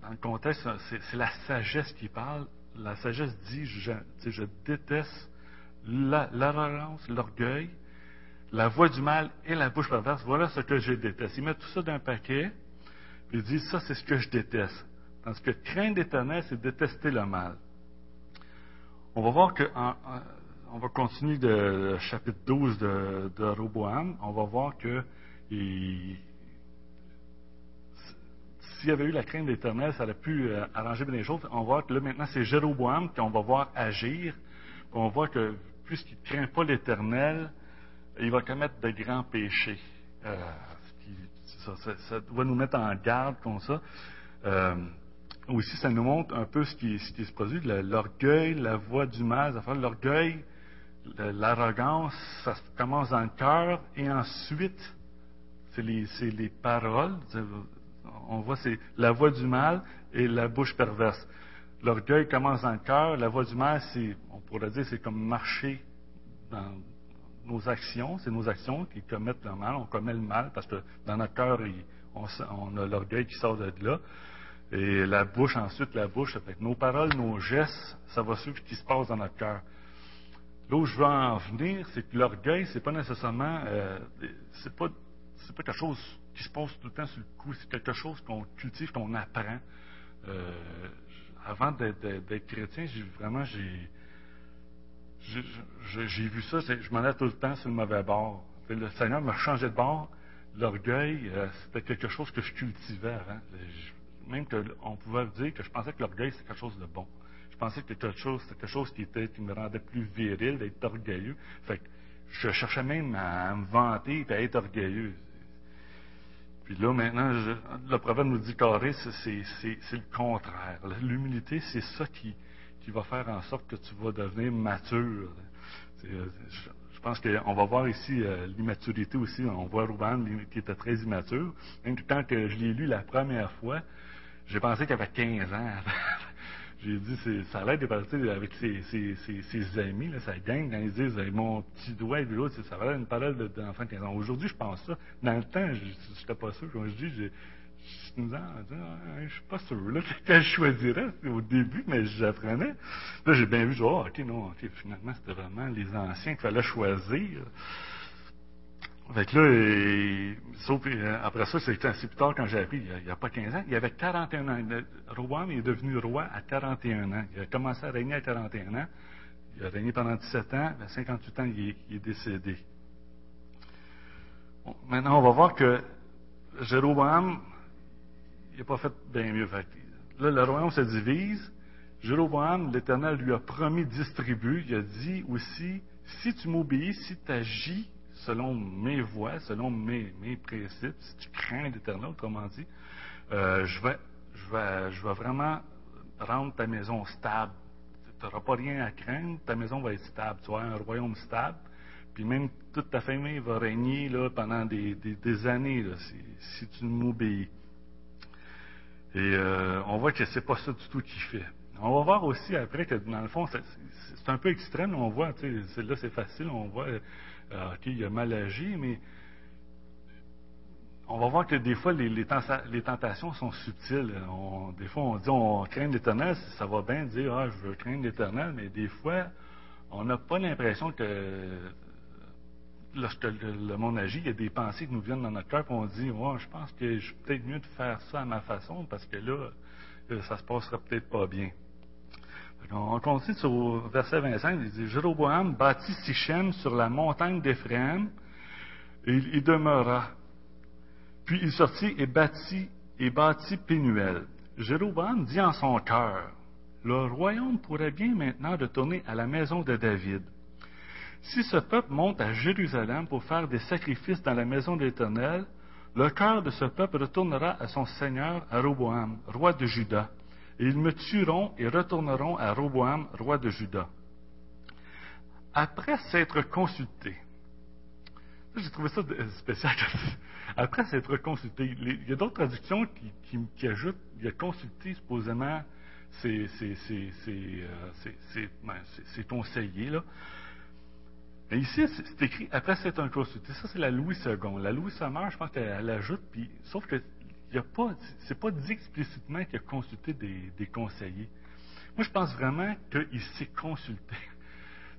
dans le contexte, c'est la sagesse qui parle. La sagesse dit, je déteste l'arrogance, l'orgueil, la voix du mal et la bouche perverse. Voilà ce que je déteste. Il met tout ça d'un paquet. Il dit, ça, c'est ce que je déteste. Tandis que craindre l'éternel, c'est détester le mal. On va voir que, on va continuer de chapitre 12 de, de Roboam, on va voir que s'il y avait eu la crainte d'éternel, ça aurait pu euh, arranger bien les choses. On va voir que là, maintenant, c'est Jéroboam qu'on va voir agir. On voit que, puisqu'il ne craint pas l'éternel, il va commettre de grands péchés. Euh, ça, doit nous mettre en garde comme ça. Euh, aussi, ça nous montre un peu ce qui, se produit, l'orgueil, la voix du mal. L'orgueil, l'arrogance, ça commence dans le cœur et ensuite, c'est les, les, paroles. On voit, c'est la voix du mal et la bouche perverse. L'orgueil commence dans le cœur, la voix du mal, on pourrait dire, c'est comme marcher dans nos actions, c'est nos actions qui commettent le mal. On commet le mal parce que dans notre cœur, on, a l'orgueil qui sort de là. Et la bouche, ensuite, la bouche, nos paroles, nos gestes, ça va suivre ce qui se passe dans notre cœur. Là où je veux en venir, c'est que l'orgueil, c'est pas nécessairement, euh, c'est pas, c'est pas quelque chose qui se passe tout le temps sur le coup, c'est quelque chose qu'on cultive, qu'on apprend. Euh, avant d'être chrétien, j'ai vraiment, j'ai, j'ai vu ça, je m'en allais tout le temps sur le mauvais bord. Le Seigneur m'a changé de bord. L'orgueil, euh, c'était quelque chose que je cultivais avant. même qu'on pouvait dire que je pensais que l'orgueil, c'était quelque chose de bon. Je pensais que c'était quelque chose qui, était, qui me rendait plus viril d'être orgueilleux. Fait que je cherchais même à me vanter et à être orgueilleux. Puis là, maintenant, le prophète nous dit carré, c'est le contraire. L'humilité, c'est ça qui, qui va faire en sorte que tu vas devenir mature. Euh, je pense qu'on va voir ici euh, l'immaturité aussi. On voit Ruben qui était très immature. Même quand que je l'ai lu la première fois, j'ai pensé qu'il avait 15 ans. j'ai dit, ça a l'air de partir avec ses, ses, amis, là, sa gang, quand ils disent mon petit doigt et l'autre, ça va l'air une parole d'enfant de 15 ans. Aujourd'hui, je pense ça. Dans le temps, je n'étais pas sûr. Quand je dis, je nous je suis pas sûr. Là, quand je choisirais au début, mais j'apprenais. Là, j'ai bien vu, genre, oh, OK, non, OK, finalement, c'était vraiment les anciens qu'il fallait choisir. Fait que là, sauf, euh, après ça, c'est plus tard quand j'ai appris, il n'y a, pas 15 ans, il avait 41 ans. Roboam est devenu roi à 41 ans. Il a commencé à régner à 41 ans. Il a régné pendant 17 ans. À 58 ans, il est, décédé. maintenant, on va voir que Jéroboam, il n'a pas fait bien mieux. là, le royaume se divise. Jéroboam, l'Éternel lui a promis distribuer. Il a dit aussi, si tu m'obéis, si tu agis selon mes voies, selon mes, mes principes, si tu crains l'Éternel, autrement dit, euh, je, vais, vraiment rendre ta maison stable. Tu n'auras pas rien à craindre, ta maison va être stable. Tu vas avoir un royaume stable. Puis même toute ta famille va régner là, pendant des, années si, si tu m'obéis. Et euh, on voit que c'est pas ça du tout qu'il fait. On va voir aussi après que dans le fond, c'est un peu extrême. On voit, là c'est facile, on voit, euh, ok, il a mal agi, mais on va voir que des fois les, les, tentations sont subtiles. des fois on dit on craint l'éternel, ça va bien dire ah je veux craindre l'éternel, mais des fois on n'a pas l'impression que lorsque le, monde agit, il y a des pensées qui nous viennent dans notre cœur, on dit, moi, je pense que je peut-être mieux de faire ça à ma façon, parce que là, euh, ça se passera peut-être pas bien. On continue sur verset 25, il dit, Jéroboam bâtit Sichem sur la montagne d'Éphraïm, et il y demeura. Puis il sortit et bâtit, et bâtit Pénuel. Jéroboam dit en son cœur, le royaume pourrait bien maintenant retourner à la maison de David. Si ce peuple monte à Jérusalem pour faire des sacrifices dans la maison de l'Éternel, le cœur de ce peuple retournera à son seigneur, à Roboam, roi de Juda, et ils me tueront et retourneront à Roboam, roi de Juda. Après s'être consulté, j'ai trouvé ça spécial. Après s'être consulté, il y a d'autres traductions qui, ajoutent, il a consulté supposément ses, ses, conseillers, là. Mais ici, c'est écrit après c'est un consulté. Ça, c'est la Louis II. La Louis Sommer, je pense qu'elle ajoute, puis, sauf que y a pas, c'est pas dit explicitement qu'il a consulté des, conseillers. Moi, je pense vraiment qu'il s'est consulté.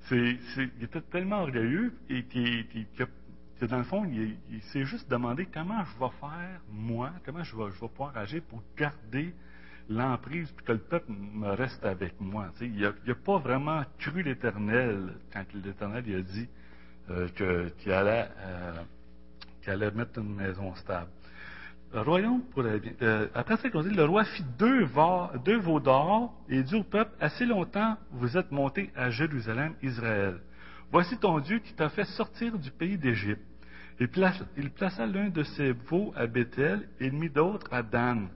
C'est, il était tellement orgueilleux et que dans le fond, il, il s'est juste demandé comment je vais faire, moi, comment je vais, je vais pouvoir agir pour garder l'emprise, puis que le peuple me reste avec moi. Il n'a pas vraiment cru l'Éternel quand l'Éternel il a dit euh, que- qu'il allait, euh, qu'il allait mettre une maison stable. Le royaume pourrait bien. euh, le roi fit deux, veaux d'or et dit au peuple, assez longtemps vous êtes montés à Jérusalem, Israël. Voici ton Dieu qui t'a fait sortir du pays d'Égypte. Il, plaça, l'un de ses veaux à Bethel et mit d'autres à Dan.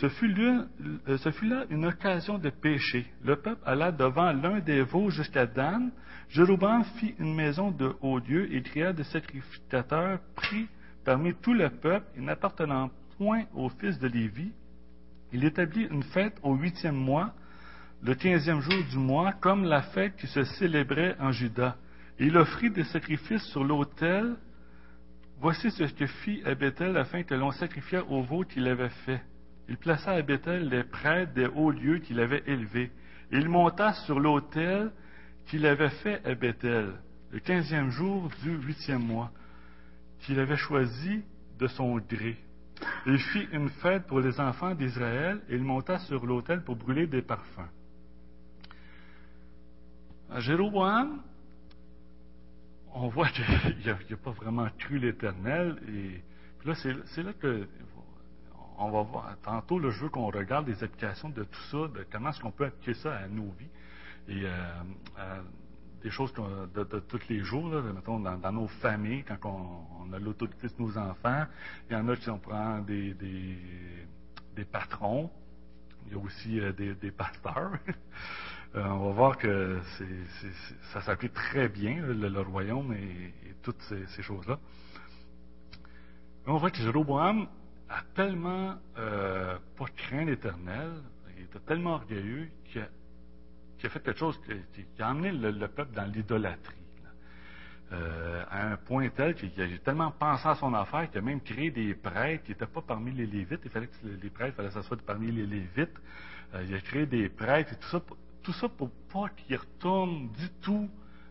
Ce fut, l'une- euh, ce fut là une occasion de péché. Le peuple alla devant l'un des veaux jusqu'à Dan. Jéroboam fit une maison de haut Dieu et créa des sacrificateurs pris parmi tout le peuple et n'appartenant point aux fils de Lévi. Il établit une fête au huitième mois, le quinzième jour du mois, comme la fête qui se célébrait en Juda. Il offrit des sacrifices sur l'autel. Voici ce que fit à afin que l'on sacrifiât au veau qu'il avait fait. Il plaça à Bethel les prêtres des hauts lieux qu'il avait élevés. Et il monta sur l'autel qu'il avait fait à Bethel, le quinzième jour du huitième mois, qu'il avait choisi de son gré. Il fit une fête pour les enfants d'Israël et il monta sur l'autel pour brûler des parfums. À Jéroboam, on voit qu'il n'a pas vraiment cru l'Éternel. Et là, c'est là que on va voir. Tantôt, là, je veux qu'on regarde les applications de tout ça, de comment est-ce qu'on peut appliquer ça à nos vies et euh, à des choses de, de tous les jours, là, mettons dans, nos familles, quand on, a l'autorité de nos enfants. Il y en a qui on prend des, des, des patrons. Il y a aussi euh, des, des pasteurs. Euh, on va voir que c'est- ça s'applique très bien, le, le royaume et, toutes ces, ces choses-là. On voit que Jéroboam a tellement euh, pas craint l'Éternel, il était tellement orgueilleux qu'il a, qu'il fait quelque chose qui, a amené le, le peuple dans l'idolâtrie. Euh, à un point tel qu'il a tellement pensé à son affaire qu'il a même créé des prêtres qui n'étaient pas parmi les Lévites. Il fallait que les prêtres, fallait soit parmi les Lévites. Euh, il a créé des prêtres et tout ça, pour- tout ça pour pas qu'ils retournent du tout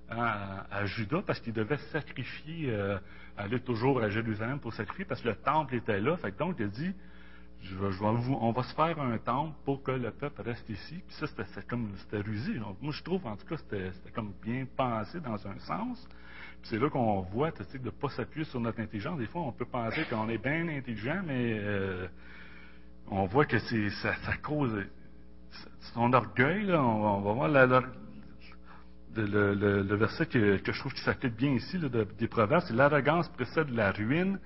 à, à Juda parce qu'il devait sacrifier, aller toujours à Jérusalem pour sacrifier parce que le temple était là. Fait que donc il a dit, je vais- vous- on va se faire un temple pour que le peuple reste ici. Puis ça, c'était comme c'était rusé. Moi, je trouve, en tout cas, c'était comme bien pensé dans un sens. Puis c'est là qu'on voit, tu sais, de ne pas s'appuyer sur notre intelligence. Des fois, on peut penser qu'on est bien intelligent, mais euh, on voit que c'est ça, cause son orgueil. Là, on, on va voir le, verset que, je trouve qui s'applique bien ici là, de- des Proverbes, c'est l'arrogance précède la ruine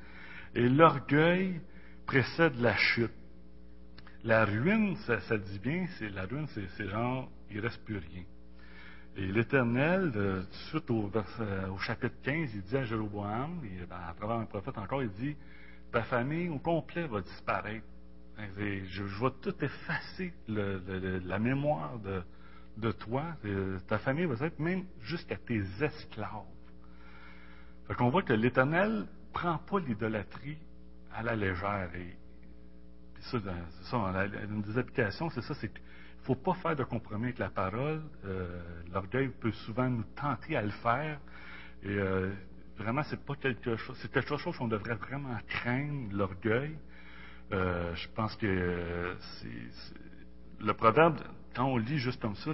et l'orgueil précède la chute. La ruine, ça, dit bien, c'est la ruine, c'est genre, il reste plus rien. Et l'Éternel, euh, suite au, au chapitre 15, il dit à Jéroboam, et à travers un prophète encore, il dit Ta famille au complet va disparaître. Je, je vais tout effacer la mémoire de, de toi. Euh, Ta famille va être même jusqu'à tes esclaves. Fait qu'on voit que l'Éternel prend pas l'idolâtrie à la légère. Et, ça, ça, une des applications, c'est ça, c'est qu'il faut pas faire de compromis avec la parole. Euh, L'orgueil peut souvent nous tenter à le faire. Et euh, vraiment, c'est pas quelque chose, c'est quelque chose qu'on devrait vraiment craindre, l'orgueil. Euh, je pense que c'est- le proverbe, quand on lit juste comme ça,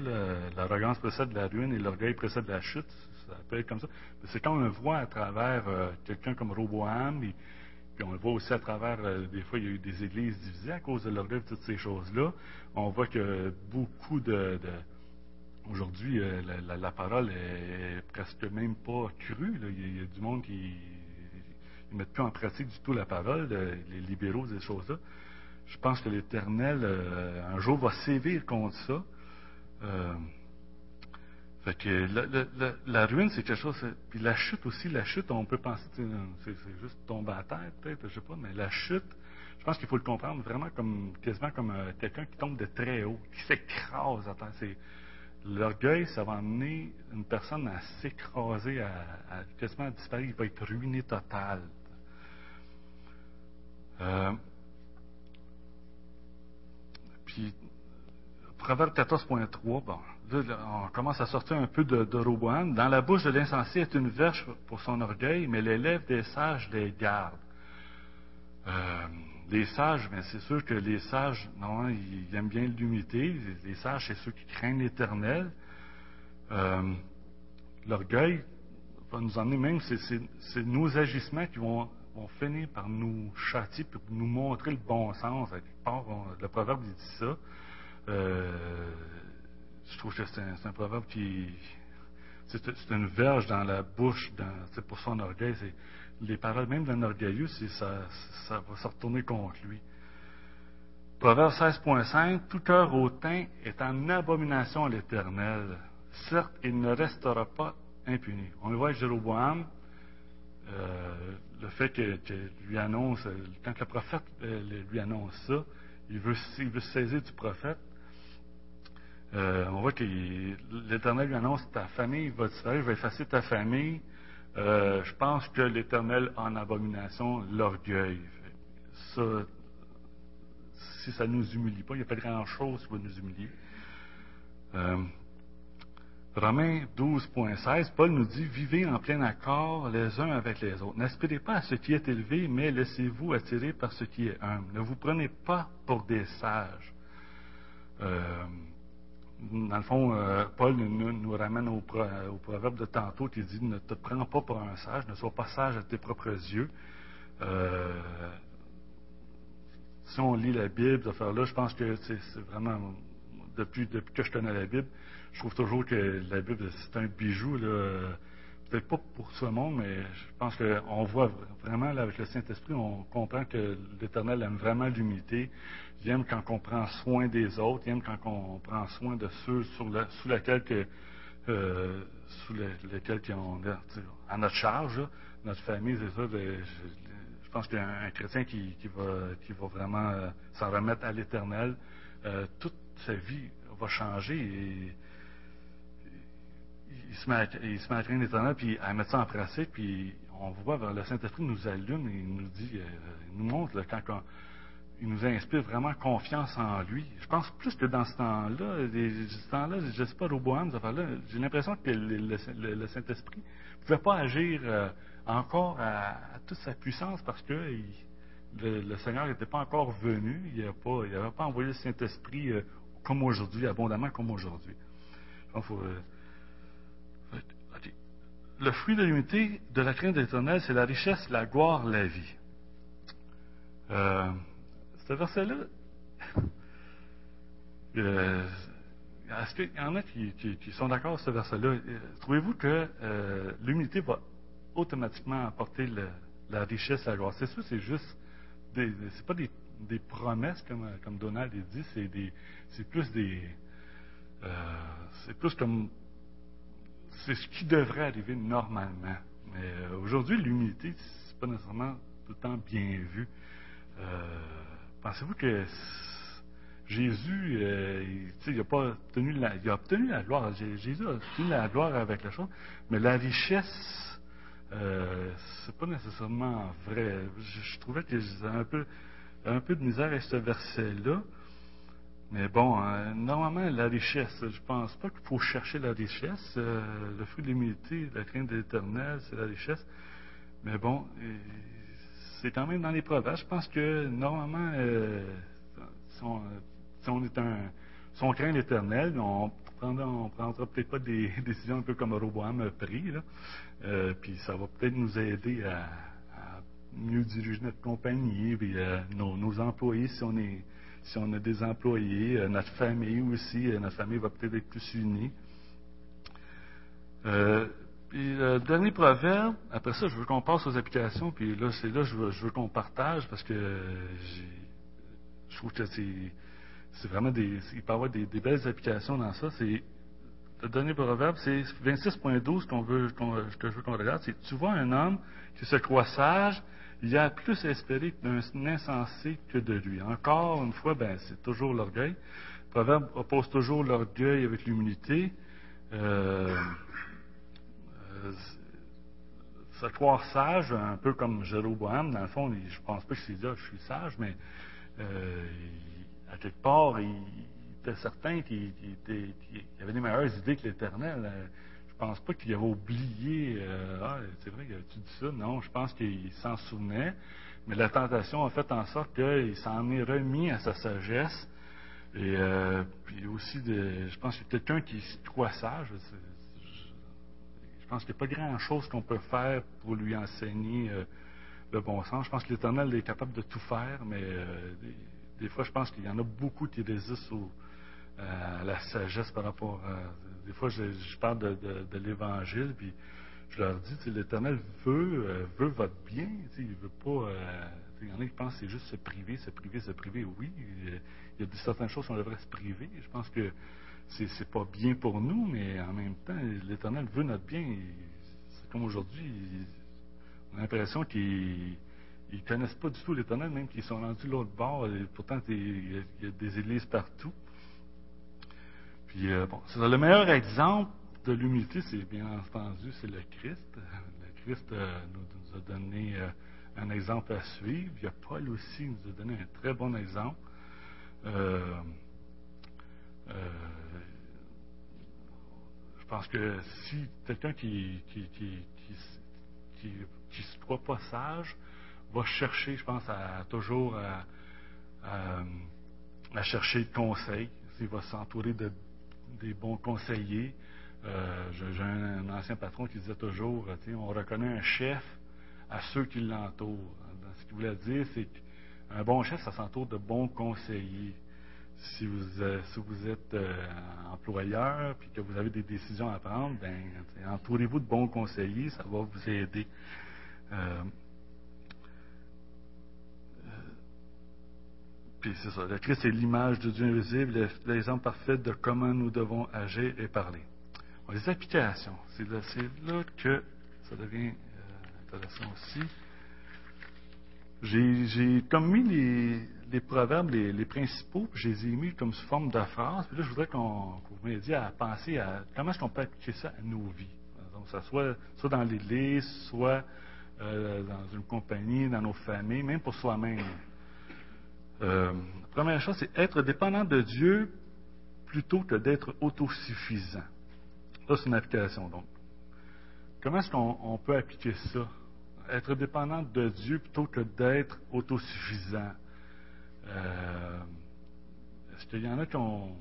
l'arrogance précède la ruine et l'orgueil précède la chute, ça peut être comme ça. Mais c'est quand on le voit à travers euh, quelqu'un comme Roboam, et, puis on le voit aussi à travers, euh, des fois, il y a eu des églises divisées à cause de l'orgueil toutes ces choses-là. On voit que beaucoup de. Aujourd'hui, euh, la, parole est presque même pas crue. Il, y a, il y a du monde qui ne mettent plus en pratique du tout la parole, les libéraux, ces choses-là. Je pense que l'Éternel, euh, un jour, va sévir contre ça. Euh, fait que la, la- ruine, c'est quelque chose. Puis la chute aussi, la chute, on peut penser, c'est juste tomber à terre, peut-être, je sais pas, mais la chute, je pense qu'il faut le comprendre vraiment comme quasiment comme euh, quelqu'un qui tombe de très haut, qui s'écrase à terre. L'orgueil, ça va amener une personne à s'écraser, à, à quasiment disparaître, il va être ruiné total. Euh, Proverbe 14.3, bon, on commence à sortir un peu de, de. Dans la bouche de l'insensé est une verge pour son orgueil, mais les lèvres des sages les gardent. Euh, les sages, mais c'est sûr que les sages, non, ils aiment bien l'humilité. Les sages, c'est ceux qui craignent l'éternel. Euh, l'orgueil va nous emmener même, c'est nos agissements qui vont, vont, finir par nous châtier, pour nous montrer le bon sens. le proverbe dit ça. Euh, je trouve que c'est un, proverbe qui. C'est une verge dans la bouche, c'est pour son orgueil. Les paroles même d'un orgueilleux, ça, ça va se retourner contre lui. Proverbe 16.5 Tout cœur hautain est en abomination à l'éternel. Certes, il ne restera pas impuni. On le voit avec Jéroboam, euh, le fait que, lui annonce, quand le prophète euh, lui annonce ça, il veut, veut saisir du prophète. Euh, on voit que l'Éternel lui annonce ta famille va disparaître, je vais effacer ta famille. Euh, je pense que l'Éternel en abomination l'orgueil. Ça, si ça ne nous humilie pas, il n'y a pas grand-chose qui va nous humilier. Romains 12.16, Paul nous dit Vivez en plein accord les uns avec les autres. N'aspirez pas à ce qui est élevé, mais laissez-vous attirer par ce qui est humble. Ne vous prenez pas pour des sages. Euh, dans le fond, euh, Paul nous, ramène au, proverbe de tantôt qui dit Ne te prends pas pour un sage, ne sois pas sage à tes propres yeux. Euh, si on lit la Bible, affaire-là, je pense que c'est vraiment, depuis, que je connais la Bible, je trouve toujours que la Bible, c'est un bijou. Peut-être pas pour le monde, mais je pense qu'on voit vraiment, avec le Saint-Esprit, on comprend que l'Éternel aime vraiment l'humilité. Il aime quand on prend soin des autres. Il aime quand on prend soin de ceux sur sous lesquels que, euh, sous lesquels on est à notre charge. Notre famille, c'est ça. je, pense qu'un chrétien qui, va, qui va vraiment euh, s'en remettre à l'Éternel, euh, sa vie va changer et il se met à, il se met à l'Éternel, puis à mettre ça en pratique, puis on voit, le Saint-Esprit nous allume et il nous dit, il nous montre quand il nous inspire vraiment confiance en lui. Je pense plus que dans ce temps-là, ce temps-là, je ne sais pas, Roboam, j'ai l'impression que le, Saint-Esprit ne pouvait pas agir euh, encore à, toute sa puissance parce que le, Seigneur n'était pas encore venu, il n'avait pas, envoyé le Saint-Esprit euh, comme aujourd'hui, abondamment comme aujourd'hui. Euh, le fruit de l'unité de la crainte éternelle, c'est la richesse, la gloire, la vie. Ce verset-là, euh, qu'il y en a qui, sont d'accord avec ce verset-là? Euh, trouvez-vous que euh, l'humilité va automatiquement apporter la richesse la gloire? C'est sûr, c'est juste, c'est pas des, promesses comme, comme Donald dit, c'est des, c'est plus des, c'est plus comme, c'est ce qui devrait arriver normalement. Mais aujourd'hui, l'humilité, c'est pas nécessairement tout le temps bien vu. Pensez-vous que Jésus, euh, il, a pas obtenu la, il a obtenu la gloire. Jésus a obtenu la gloire avec la chose, mais la richesse, euh, c'est pas nécessairement vrai. Je, trouvais que j'ai un peu, un peu de misère avec ce verset-là. Mais bon, euh, normalement, la richesse, je pense pas qu'il faut chercher la richesse. Euh, le fruit de l'humilité, la crainte de l'éternel, c'est la richesse. Mais bon, c'est quand même dans les proverbes. Je pense que normalement, euh, si, on, est un, si on craint l'éternel, on prendra, prendra peut-être pas des décisions un peu comme Roboam a pris, euh, puis ça va peut-être nous aider à, mieux diriger notre compagnie, puis euh, nos, employés, si on est si on a des employés, notre famille aussi, notre famille va peut-être être plus unie. Puis le dernier proverbe, après ça, je veux qu'on passe aux applications, puis là, c'est là je veux, veux qu'on partage parce que je trouve que c'est vraiment des. Il peut y avoir des, belles applications dans ça. C'est le dernier proverbe, c'est 26.12 qu'on veut que je veux qu'on regarde. C'est tu vois un homme qui se croit sage, il y a plus à espérer d'un insensé que de lui. Encore une fois, ben c'est toujours l'orgueil. Le proverbe oppose toujours l'orgueil avec l'humilité. Euh, se croire sage, un peu comme Jéroboam, dans le fond, je pense pas que c'est je suis sage, mais euh, à quelque part, il, peut-être certains qui, avaient des meilleures idées que l'Éternel. Euh, je pense pas qu'il avait oublié. Euh, ah, c'est vrai, tu dit ça? Non, je pense qu'il s'en souvenait. Mais la tentation a fait en sorte qu'il s'en est remis à sa sagesse. Et euh, puis aussi, de, je pense que quelqu'un qui se croit sage, je pense qu'il n'y a pas grand-chose qu'on peut faire pour lui enseigner le bon sens. Je pense que l'Éternel est capable de tout faire, mais des fois, je pense qu'il y en a beaucoup qui résistent à la sagesse par rapport à. Des fois, je, parle de, l'Évangile, puis je leur dis, l'Éternel veut, euh, veut votre bien. Il veut pas. Euh, il y en a qui pensent que c'est juste se priver, se priver, se priver. Oui, il y a certaines choses qu'on devrait se priver. Je pense que c'est, c'est pas bien pour nous, mais en même temps, l'Éternel veut notre bien. C'est comme aujourd'hui, on a l'impression qu'il ils ne connaissent pas du tout l'Éternel, même qu'ils sont rendus l'autre bord. Et pourtant, il y, a des églises partout. Euh, le meilleur exemple de l'humilité, c'est bien entendu, c'est le Christ. Le Christ euh, nous, a donné euh, un exemple à suivre. Il y a Paul aussi nous a donné un très bon exemple. je pense que si quelqu'un qui qui, qui, qui, se croit pas sage, va chercher, je pense, à, toujours à, chercher de conseils. Il va s'entourer de, des bons conseillers. Euh, j'ai un, ancien patron qui disait toujours, on reconnaît un chef à ceux qui l'entourent. Ce qu'il voulait dire, c'est qu'un bon chef, ça s'entoure de bons conseillers. Si vous, euh, si vous êtes euh, employeur puis que vous avez des décisions à prendre, ben, entourez-vous de bons conseillers, ça va vous aider. C'est ça. Le Christ est l'image de Dieu invisible, l'exemple parfait de comment nous devons agir et parler. les applications, c'est là, que ça devient euh, intéressant aussi. J'ai comme mis les, proverbes, les, principaux, puis je les ai mis comme sous forme de phrases. Puis là, je voudrais qu'on vous m'aidiez à penser à comment est-ce qu'on peut appliquer ça à nos vies. Donc, ça soit, soit dans l'Église, soit euh, dans une compagnie, dans nos familles, même pour soi-même. Euh, la première chose, c'est être dépendant de Dieu plutôt que d'être autosuffisant. Ça, c'est une application. Donc, comment est-ce qu'on peut appliquer ça? Être dépendant de Dieu plutôt que d'être autosuffisant. Euh, est-ce qu'il y en a qui ont,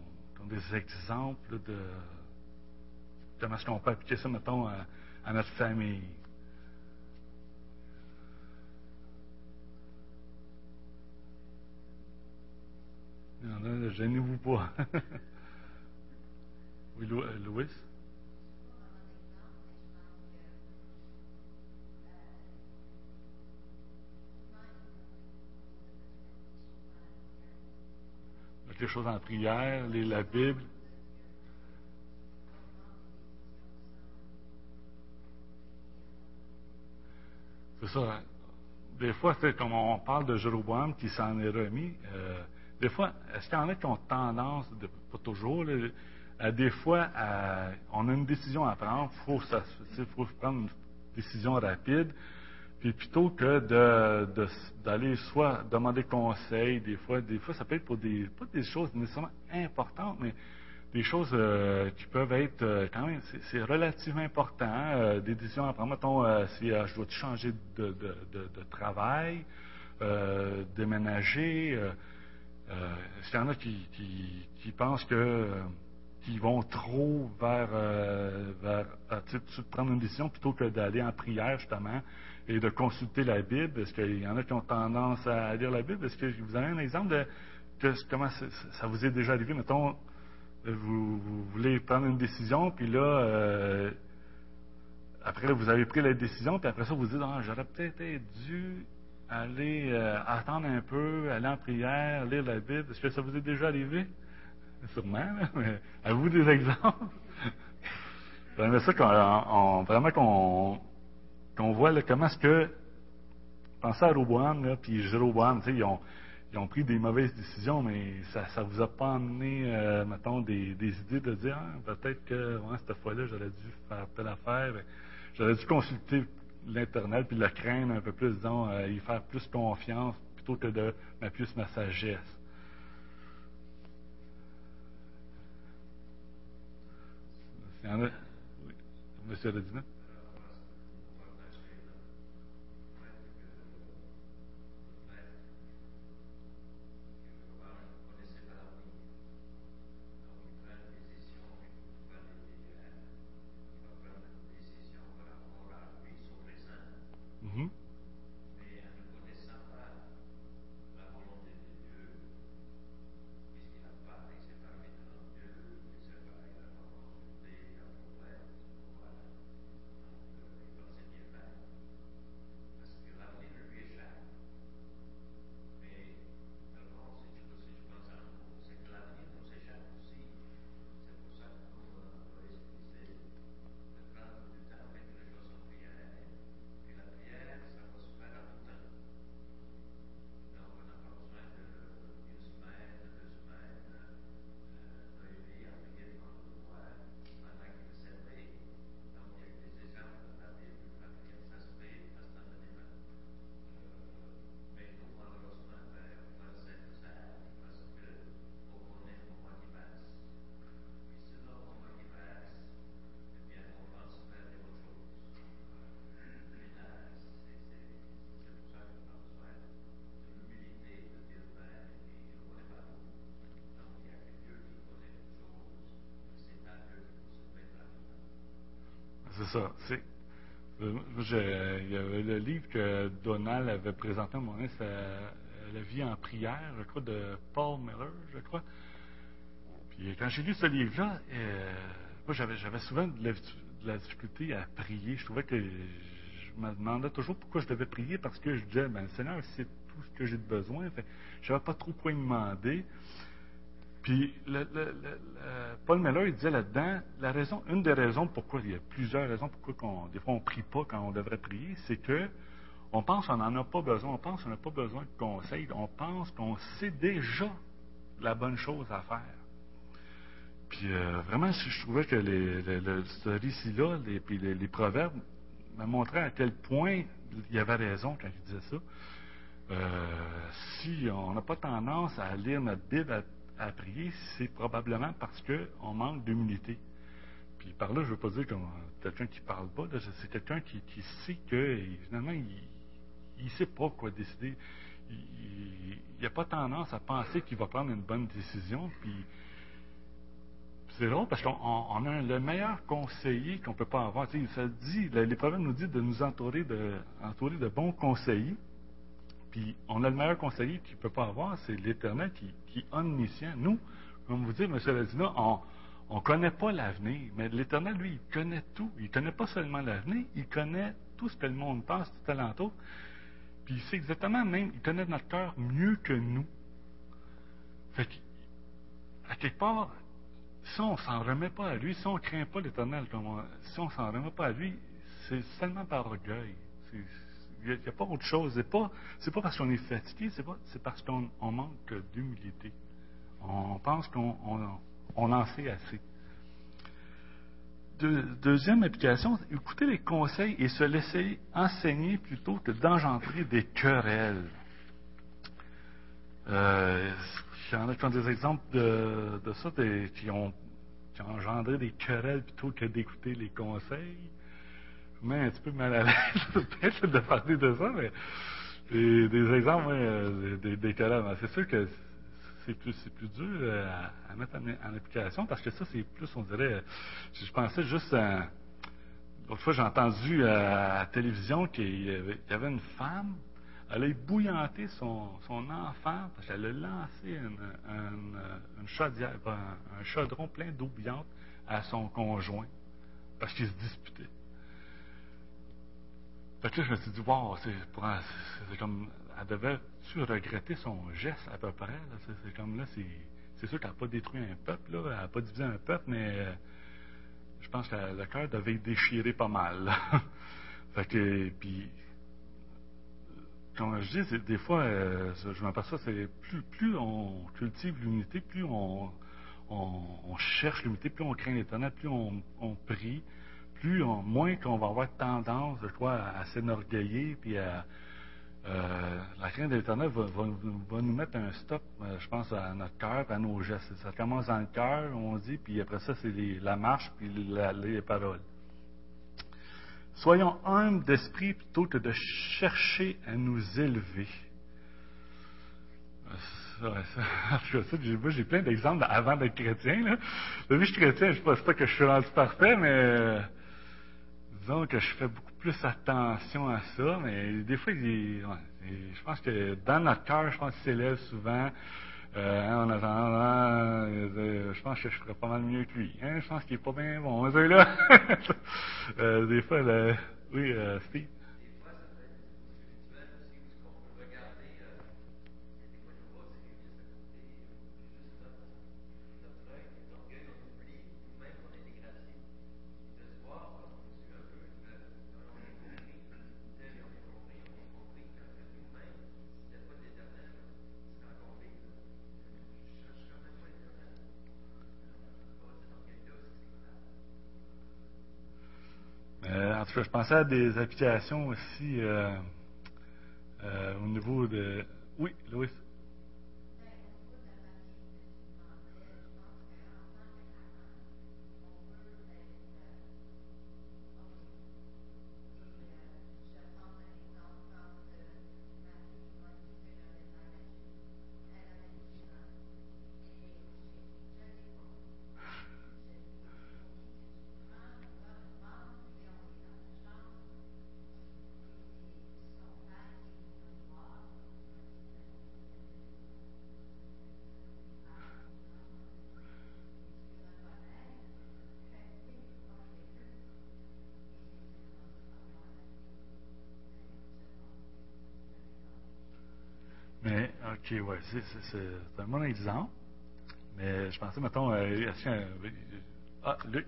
des exemples de comment est-ce qu'on peut appliquer ça, mettons, à notre famille? Gênez-vous pas. oui, euh, Louis? quelque chose en prière, lire la Bible. C'est ça. Hein. Des fois, c'est comme on parle de Jéroboam qui s'en est remis. Euh, des fois, est-ce qu'il y en a qui ont tendance, pas toujours, à des fois, on a une décision à prendre, il faut, prendre une décision rapide, puis plutôt que d'aller soit demander conseil, des fois, des fois, ça peut être pour des, pas des choses nécessairement importantes, mais des choses euh, qui peuvent être euh, quand même, c'est relativement important, euh, des décisions à prendre. Mettons, si je dois changer de, de travail, déménager, euh, y en a qui, pensent que euh, qui vont trop vers, euh, prendre une décision plutôt que d'aller en prière justement et de consulter la Bible. Est-ce qu'il y en a qui ont tendance à lire la Bible? Est-ce que vous avez un exemple de comment ça vous est déjà arrivé? Mettons, vous, voulez prendre une décision, puis là, après vous avez pris la décision, puis après ça vous dites ah, j'aurais peut-être dû aller euh, attendre un peu, aller en prière, lire la Bible. Est-ce que ça vous est déjà arrivé? Sûrement, mais avez-vous des exemples? J'aimerais qu'on, vraiment qu'on, voit comment est-ce que, pensez à Roboam, puis Jéroboam, ils ont, ils ont pris des mauvaises décisions, mais ça ne vous a pas amené, euh, mettons, des, des, idées de dire, ah, peut-être que cette fois-là, j'aurais dû faire telle affaire, j'aurais dû consulter l'Internet, puis le craindre un peu plus, disons, euh, y faire plus confiance plutôt que de m'appuyer sur ma sagesse. Il y en a... Oui. Monsieur ça. C'est, euh, il y avait le livre que Donald avait présenté à donné, c'est euh, La vie en prière, je crois, de Paul Miller, je crois. Puis quand j'ai lu ce livre-là, euh, moi j'avais, j'avais souvent de la, difficulté à prier. Je trouvais que je me demandais toujours pourquoi je devais prier parce que je disais, ben, Seigneur, c'est tout ce que j'ai de besoin. Je savais pas trop quoi demander. Puis le, Paul Miller, il disait là-dedans, la raison, une des raisons pourquoi, il y a plusieurs raisons pourquoi des fois on prie pas quand on devrait prier, c'est que on pense qu'on n'en a pas besoin, on pense qu'on n'a pas besoin de conseils, on pense qu'on sait déjà la bonne chose à faire. Puis euh, vraiment, je trouvais que les, le- le- ce récit-là, les, puis les, proverbes, me montraient à quel point il avait raison quand il disait ça. Euh, si on n'a pas tendance à lire notre Bible, à, à prier, c'est probablement parce qu'on manque d'humilité. Puis par là, je ne veux pas dire comme quelqu'un qui parle pas, c'est quelqu'un qui, sait que finalement, il ne sait pas quoi décider. Il n'a pas tendance à penser qu'il va prendre une bonne décision. Puis c'est drôle parce qu'on on- on a le meilleur conseiller qu'on peut pas avoir. Tu sais, ça dit, proverbes nous disent de nous entourer de, entourer de bons conseillers. Puis on a le meilleur conseiller qu'il ne peut pas avoir, c'est l'Éternel qui, est omniscient. Nous, comme vous dites, M. Ladina, on ne connaît pas l'avenir, mais l'Éternel, lui, il connaît tout. Il ne connaît pas seulement l'avenir, il connaît tout ce que le monde pense, tout alentour. Puis il sait exactement même, il connaît notre cœur mieux que nous. Fait que, à quelque part, si on s'en remet pas à lui, si on craint pas l'Éternel, si on s'en remet pas à lui, c'est seulement par orgueil. C'est- Il n'y a, pas autre chose. C'est pas, c'est pas parce qu'on est fatigué, c'est, pas, parce qu'on on manque d'humilité. On pense qu'on on, on en sait assez. Deux- deuxième application, écouter les conseils et se laisser enseigner plutôt que d'engendrer des querelles. Euh, il y en a qui ont des exemples de, de ça, des- qui, ont, qui ont engendré des querelles plutôt que d'écouter les conseils. Un petit peu mal à l'aise de parler de ça, mais des, exemples, euh, des, des querelles. Ben, C'est sûr que c'est plus, plus dur euh, à, mettre en, application parce que ça, c'est plus, on dirait, euh, je pensais juste à. L'autre fois, j'ai entendu à la télévision qu'il y avait, une femme, elle a ébouillanté son, son enfant parce qu'elle a lancé une chaudière, un, un chaudron plein d'eau bouillante à son conjoint parce qu'ils se disputaient. Fait que là, je me suis dit, wow, c'est, comme, elle devait-tu regretter son geste à peu près? C'est, comme là, c'est, sûr qu'elle n'a pas détruit un peuple, là, elle n'a pas divisé un peuple, mais euh, je pense que le cœur devait déchiré pas mal. fait que, puis, comme je dis, des fois, euh, je m'aperçois, c'est plus, plus on cultive l'unité, plus on, on, on cherche l'unité, plus on craint l'éternel, plus on, on prie, plus on, moins qu'on va avoir tendance, je crois, à, à s'énorgueiller, puis à, euh, la crainte de l'Éternel va, nous mettre un stop, euh, je pense, à notre cœur, à nos gestes. Ça commence dans le cœur, on dit, puis après ça, c'est la marche, puis les paroles. Soyons humbles d'esprit plutôt que de chercher à nous élever. Euh, j'ai- plein d'exemples avant d'être chrétien. Là. Depuis que je suis chrétien, je pense pas que je suis rendu parfait, mais disons que je fais beaucoup plus attention à ça. Mais des fois, il- je pense que dans notre cœur, je pense qu'il s'élève souvent. Euh, hein, en attendant, euh, je pense que je ferais pas mal mieux que lui. Hein, je pense qu'il est pas bien bon, là euh, Des fois, oui, euh, Steve? Je pensais à des applications aussi euh, euh, au niveau de. Oui, Louis. Ok, ouais, c'est, un bon exemple. Mais je pensais, mettons, euh, a un- Ah, Luc?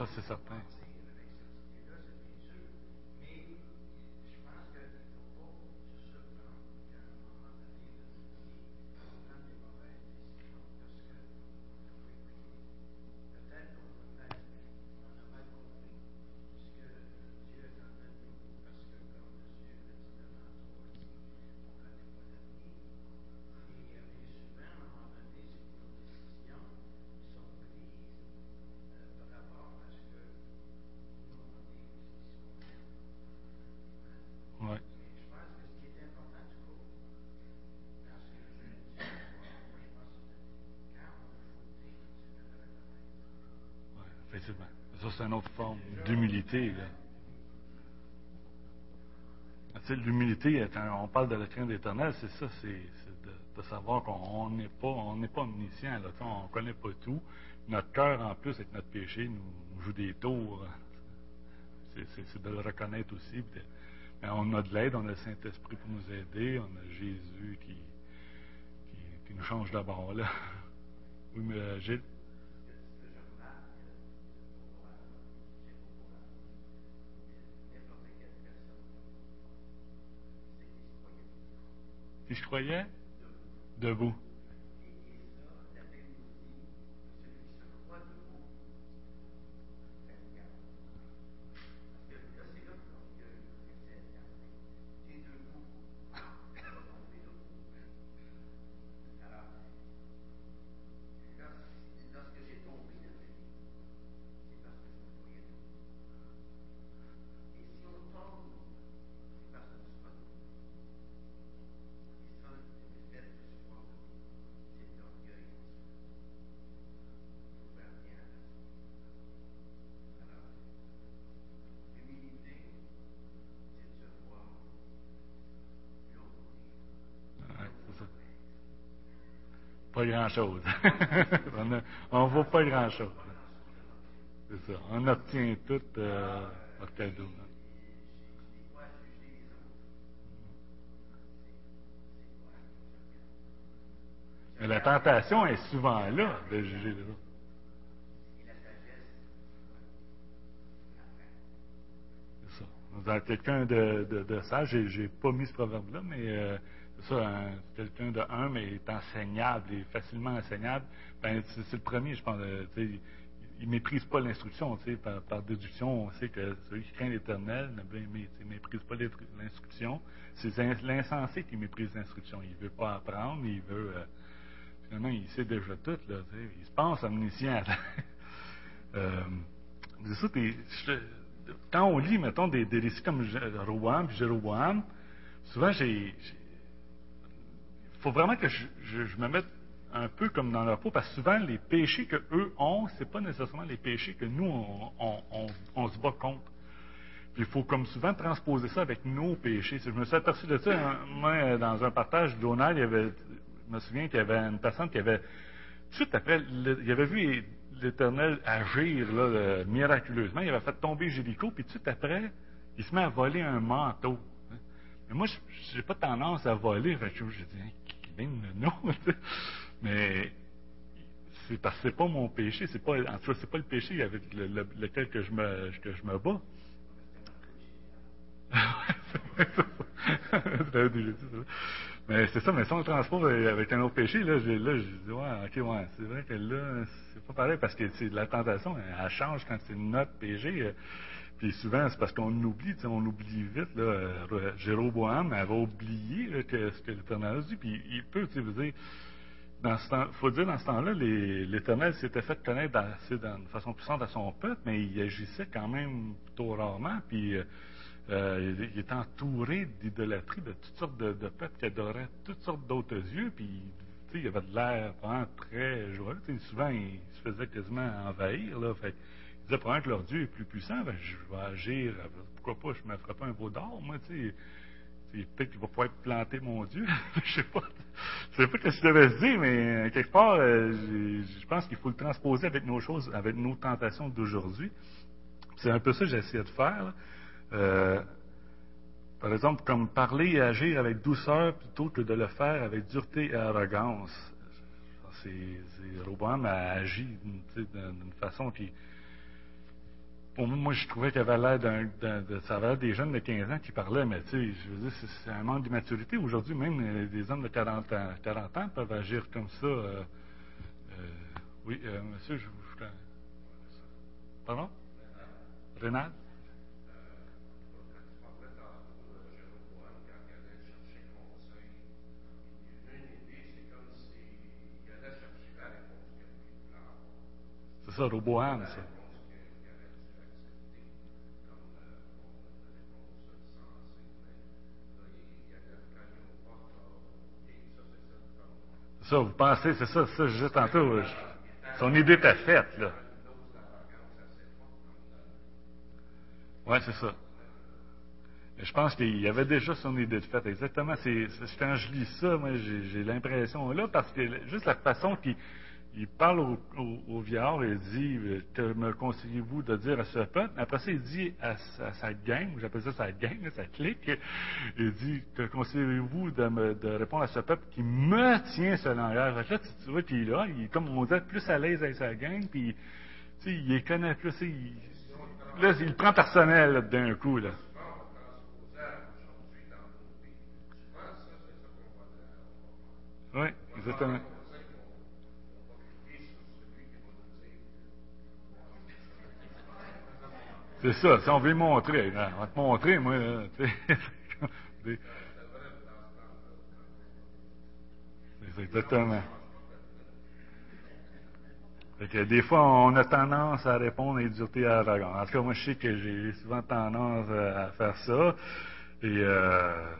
Ça, c'est certain. Ça, c'est une autre forme d'humilité. L'humilité, on parle de la crainte d'éternel, c'est ça, c'est de, savoir qu'on n'est pas, omniscient, on ne connaît pas tout. Notre cœur, en plus, avec notre péché, nous, joue des tours. C'est- C'est de le reconnaître aussi. mais on a de l'aide, on a le Saint-Esprit pour nous aider, on a Jésus qui, nous change d'abord. Oui, mais euh, Gilles? Ce que, ce que je remarque euh, au Coran, chez le Coran, n'importe quelle personne, c'est qu'il se croyait Si je croyais, debout. Grand-chose. on ne vaut pas grand-chose. C'est ça. On obtient tout euh, par cadeau. la tentation est souvent là de juger les autres. Ça. Dans quelqu'un de, de, de sage, j'ai, pas mis ce proverbe-là, mais euh, ça, un- quelqu'un de humble est enseignable, est facilement enseignable. Ben, c'est, le premier, je pense. euh, il, il méprise pas l'instruction, par, par déduction, on sait que celui qui craint l'éternel ne ben, mais, méprise pas l'instruction. C'est l'in- l'insensé qui méprise l'instruction. Il veut pas apprendre, il veut. euh, finalement, il sait déjà tout, là, il se pense omniscient. Euh, quand on lit, mettons, des, récits comme puis Jéroboam, souvent, j'ai. Il faut vraiment que je, je- je me mette un peu comme dans leur peau, parce que souvent, les péchés que eux ont, c'est pas nécessairement les péchés que nous, on, se bat contre. Puis il faut comme souvent transposer ça avec nos péchés. Je me suis aperçu de ça, hein, moi, dans un partage Donald, il y avait, je me souviens qu'il y avait une personne qui avait, tout de suite après, il avait vu l'Éternel agir là, euh, miraculeusement. Il avait fait tomber Jéricho, puis tout de suite après, il se met à voler un manteau. hein. Mais moi, je n'ai pas tendance à voler. Fait que je dis, sais. Mais c'est parce que c'est pas mon péché, c'est pas, en tout cas, c'est pas le péché avec le- le- lequel que je me, que je me bats. Mais c'est ça, mais si on le transpose avec un autre péché, là, je dis, ouais, ok, ouais, c'est vrai que là, c'est pas pareil parce que c'est la tentation, elle, elle change quand c'est notre péché. Puis souvent, c'est parce qu'on oublie, on oublie vite, là, euh, Jéroboam avait oublié là, que, ce que l'Éternel a dit, puis il peut, tu sais, dans ce temps, faut dire, dans ce temps-là, l'Éternel s'était fait connaître assez de façon puissante à son peuple, mais il agissait quand même plutôt rarement, puis euh, euh, il, était entouré d'idolâtrie de toutes sortes de, peuples qui adoraient toutes sortes d'autres dieux, puis il avait de l'air vraiment très joyeux. Souvent, il se faisait quasiment envahir, là, il disait probablement que leur Dieu est plus puissant, ben, je vais agir, pourquoi pas, je ne me ferai pas un veau d'or, moi, tu sais. Peut-être qu'il va pouvoir planter mon Dieu. je sais pas. Je sais pas ce que je devais se dire, mais euh, quelque part, euh, je pense qu'il faut le transposer avec nos choses, avec nos tentations d'aujourd'hui. C'est un peu ça que j'essaie de faire. là. Euh, par exemple, comme parler et agir avec douceur plutôt que de le faire avec dureté et arrogance. C'est, Roboam a agi d'une, façon qui, moi, je trouvais qu'il avait l'air d'un, ça avait l'air des jeunes de 15 ans qui parlaient, mais tu sais, je veux dire, c'est, un manque d'immaturité. Aujourd'hui, même euh, des hommes de 40 ans, 40 ans peuvent agir comme ça. euh, euh, oui, euh, monsieur, je vous. Pardon? Rénal? C'est ça, Roboam, ça. Ça, vous pensez, c'est ça, ça, je disais tantôt. je- son idée était faite, là. Ouais, c'est ça. Je pense qu'il y avait déjà son idée de fait. Exactement. Quand je lis ça, moi, j'ai l'impression là, parce que juste la façon qu'il, il parle au, au, au vieillard et il dit euh, Que me conseillez-vous de dire à ce peuple? Après ça, il dit à, sa- à sa gang, j'appelle ça sa gang, sa clique il dit Que conseillez-vous de, me- de répondre à ce peuple qui me tient ce langage? Là, tu, tu vois qu'il est là, il est comme on dirait plus à l'aise avec sa gang, puis il les connaît plus. Il, là, il prend personnel d'un coup. Là. Oui, exactement. C'est ça, si on veut montrer, hein, on va te montrer, moi. C'est exactement. Fait que des fois, on a tendance à répondre à dureté et à arrogance. En tout cas, moi, je sais que j'ai souvent tendance à faire ça. Et euh,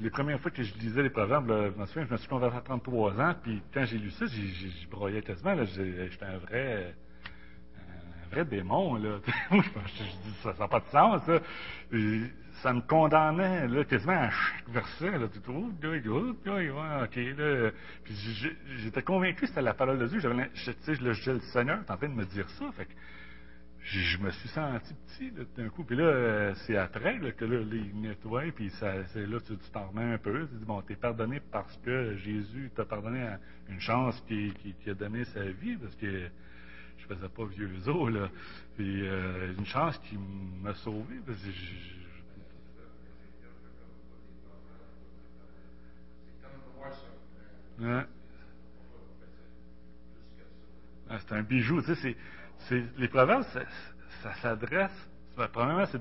les premières fois que je lisais les proverbes, là, je me souviens, je me suis converti à 33 ans, puis quand j'ai lu ça, j'ai- broyais quasiment. J'étais un vrai vrai démon, là. Je, dis, ça n'a pas de sens. Et ça me condamnait, là, quasiment à chaque verset, là. Tu trouves, là, là, ok, là. Puis j'étais convaincu que c'était la parole de Dieu. J'avais, je- tu sais, le, je- le Seigneur est en train de me dire ça. Fait que je, me suis senti petit, là, d'un coup. Puis là, euh, c'est après, là, que là, les nettoie, puis ça, là, tu tu t'en remets un peu. Tu dis, bon, t'es pardonné parce que Jésus t'a pardonné à une chance qui, qui a donné sa vie, parce que je faisais pas vieux os, là. Puis euh, une chance qui m'a sauvé, parce que je- Hein? Ah, c'est un bijou, tu sais, c'est, c'est- les proverbes, ça, ça s'adresse, premièrement, c'est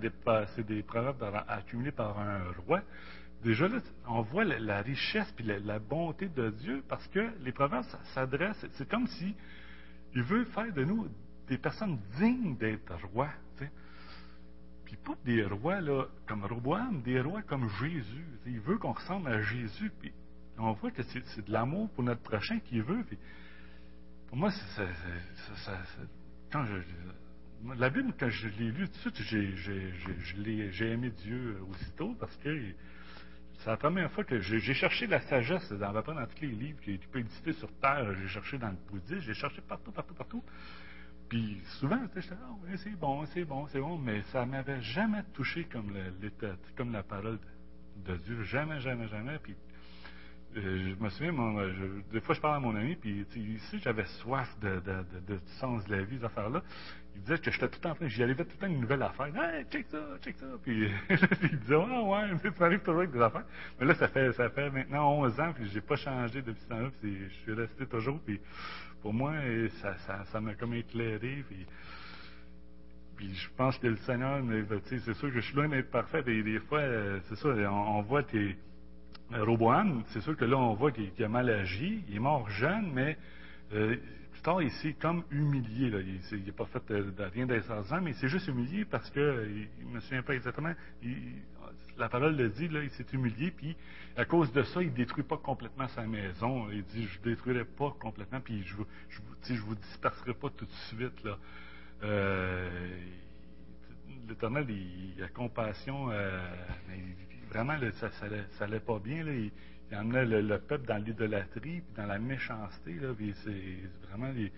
des, proverbes accumulés par un roi. Déjà, là, on voit la, la richesse puis la, la bonté de Dieu parce que les proverbes ça s'adressent, c'est comme si il veut faire de nous des personnes dignes d'être rois. Puis pas des rois là, comme Roboam, des rois comme Jésus. Il veut qu'on ressemble à Jésus. Puis on voit que c'est, de l'amour pour notre prochain qu'il veut. Pour moi, quand je, la Bible, quand je l'ai lu tout de suite, j'ai aimé Dieu aussitôt parce que c'est la première fois que j'ai, j'ai cherché la sagesse dans, à peu dans tous les livres qui, qui peuvent exister sur Terre. J'ai cherché dans le bouddhisme, j'ai cherché partout, partout, partout. Puis souvent, j'étais ah oui, c'est bon, c'est bon, c'est bon, mais ça m'avait jamais touché comme le- comme la parole de Dieu, jamais, jamais, jamais. Puis euh, je me souviens, mon, euh, je- des fois, je parle à mon ami, puis ici, j'avais soif de, sens de la vie, ces affaires-là. Il disait que j'étais tout en train, j'y arrivais tout le temps une nouvelle affaire. Hey, check ça, check ça. Puis il disait, ah ouais, tu m'arrives toujours avec des affaires. Mais là, ça fait, ça fait maintenant 11 ans, puis j'ai pas changé depuis ce temps-là, puis je suis resté toujours. Puis pour moi, ça, ça, m'a comme éclairé. Puis, puis je pense que le Seigneur, mais, c'est sûr que je suis loin d'être parfait. Des, des fois, euh, c'est ça, on, voit tes. euh, Roboam, c'est sûr que là, on voit qu'il qu'il a mal agi. Il est mort jeune, mais euh, il s'est comme humilié. Il n'a pas fait de rien d'insensant, mais il s'est juste humilié parce que, il ne me souviens pas exactement, la parole le dit, il s'est humilié, puis à cause de ça, il ne détruit pas complètement sa maison. Il dit, je ne détruirai pas complètement, puis je ne vous, je vous, disperserai pas tout de suite. Euh, L'Éternel, il, a compassion, euh, mais vraiment, ça n'allait pas bien. Il emmenait le, le peuple dans l'idolâtrie, puis dans la méchanceté. Là, c'est vraiment, il,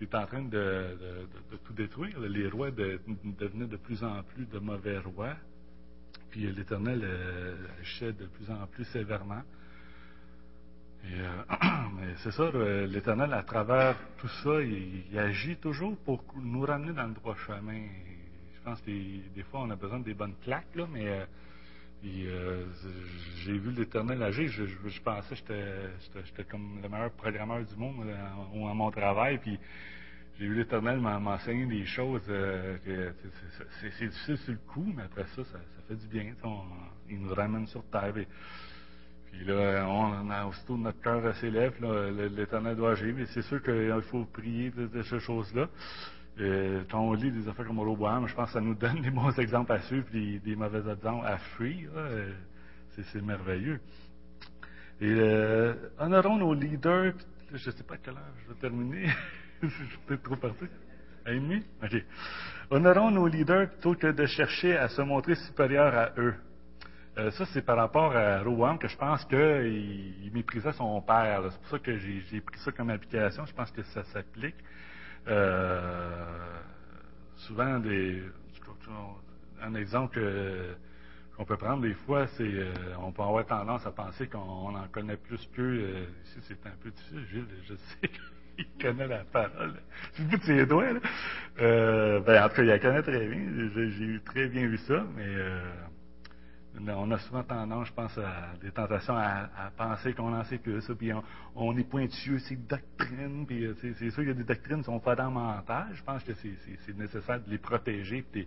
est en train de, tout détruire. Les rois de- devenaient de plus en plus de mauvais rois. Puis l'Éternel euh, agissait de plus en plus sévèrement. Euh, c'est ça, l'Éternel, à travers tout ça, il, agit toujours pour nous ramener dans le droit chemin. Je pense que des fois, on a besoin des bonnes claques, là, mais euh, et, euh, j'ai vu l'Éternel agir. Je, pensais que j'étais, comme le meilleur programmeur du monde à mon travail. Puis j'ai vu l'Éternel m'en- m'enseigner des choses euh, que c'est, difficile sur le coup, mais après ça, ça, fait du bien. il nous ramène sur terre. Et- puis là, on a aussitôt notre cœur s'élève, l'Éternel doit agir. Mais c'est sûr qu'il faut prier de ces choses-là. Euh, quand on lit des affaires comme Roboam, je pense que ça nous donne des bons exemples à suivre, puis des mauvais exemples à fuir. Euh, C'est, merveilleux. Et euh, honorons nos leaders. Je ne sais pas à quelle heure je vais terminer. je suis peut-être trop parti. À une demi? OK. Honorons nos leaders plutôt que de chercher à se montrer supérieurs à eux. Euh, ça, c'est par rapport à Rowan que je pense qu'il il méprisait son père. C'est pour ça que j'ai pris ça comme application. Je pense que ça s'applique. Euh, souvent, des, un exemple qu'on peut prendre des fois, c'est euh, on peut avoir tendance à penser qu'on en connaît plus qu'eux. Euh, ici, c'est un peu difficile, Gilles. Je sais qu'il connaît la parole. Du bout de ses doigts. Ben, en tout cas, il la connaît très bien. J'ai j'ai très bien vu ça, mais euh, on a souvent tendance, je pense, à des tentations à, à penser qu'on en sait plus, ça, puis on, on est pointueux, c'est doctrine, puis euh, c'est sûr qu'il y a des doctrines qui sont fondamentales. Je pense que c'est- nécessaire de les protéger, puis,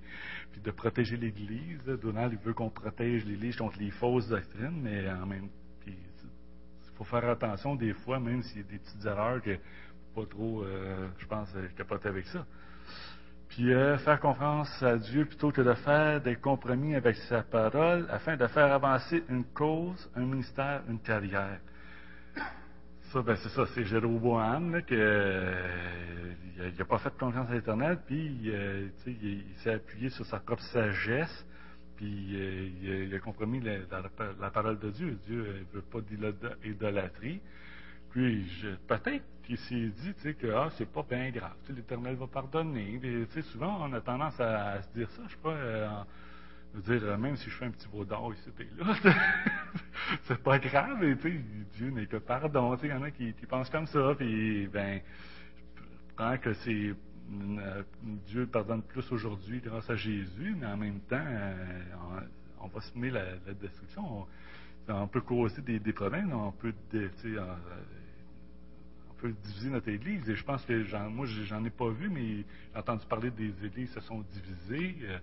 de- protéger l'Église. Donald il veut qu'on protège l'Église contre les fausses doctrines, mais en même il faut faire attention des fois, même s'il y a des petites erreurs que pas trop, euh, je pense, euh, capoter avec ça. Puis euh, faire confiance à Dieu plutôt que de faire des compromis avec sa parole afin de faire avancer une cause, un ministère, une carrière. Ça, ben c'est ça, c'est Jéroboam, là, que euh, il n'a pas fait confiance à l'Éternel, puis euh, il, il s'est appuyé sur sa propre sagesse, puis euh, il, a, compromis la, la- la parole de Dieu. Dieu ne veut pas d'idolâtrie. Puis peut-être qu'il s'est dit que ah, c'est pas bien grave, l'Éternel va pardonner. Souvent, on a tendance à, se dire ça, je sais pas. euh, dire, même si je fais un petit veau d'or ici et là, c'est pas grave, et, Dieu n'est que pardon. Il y en a qui, qui pensent comme ça, puis ben, je prends que c'est euh, Dieu pardonne plus aujourd'hui grâce à Jésus, mais en même temps, euh, on, va semer la, la destruction. On, peut causer des, problèmes, on peut, diviser notre Église. Et je pense que j'en, moi, j'en ai pas vu, mais j'ai entendu parler des Églises qui se sont divisées. Euh,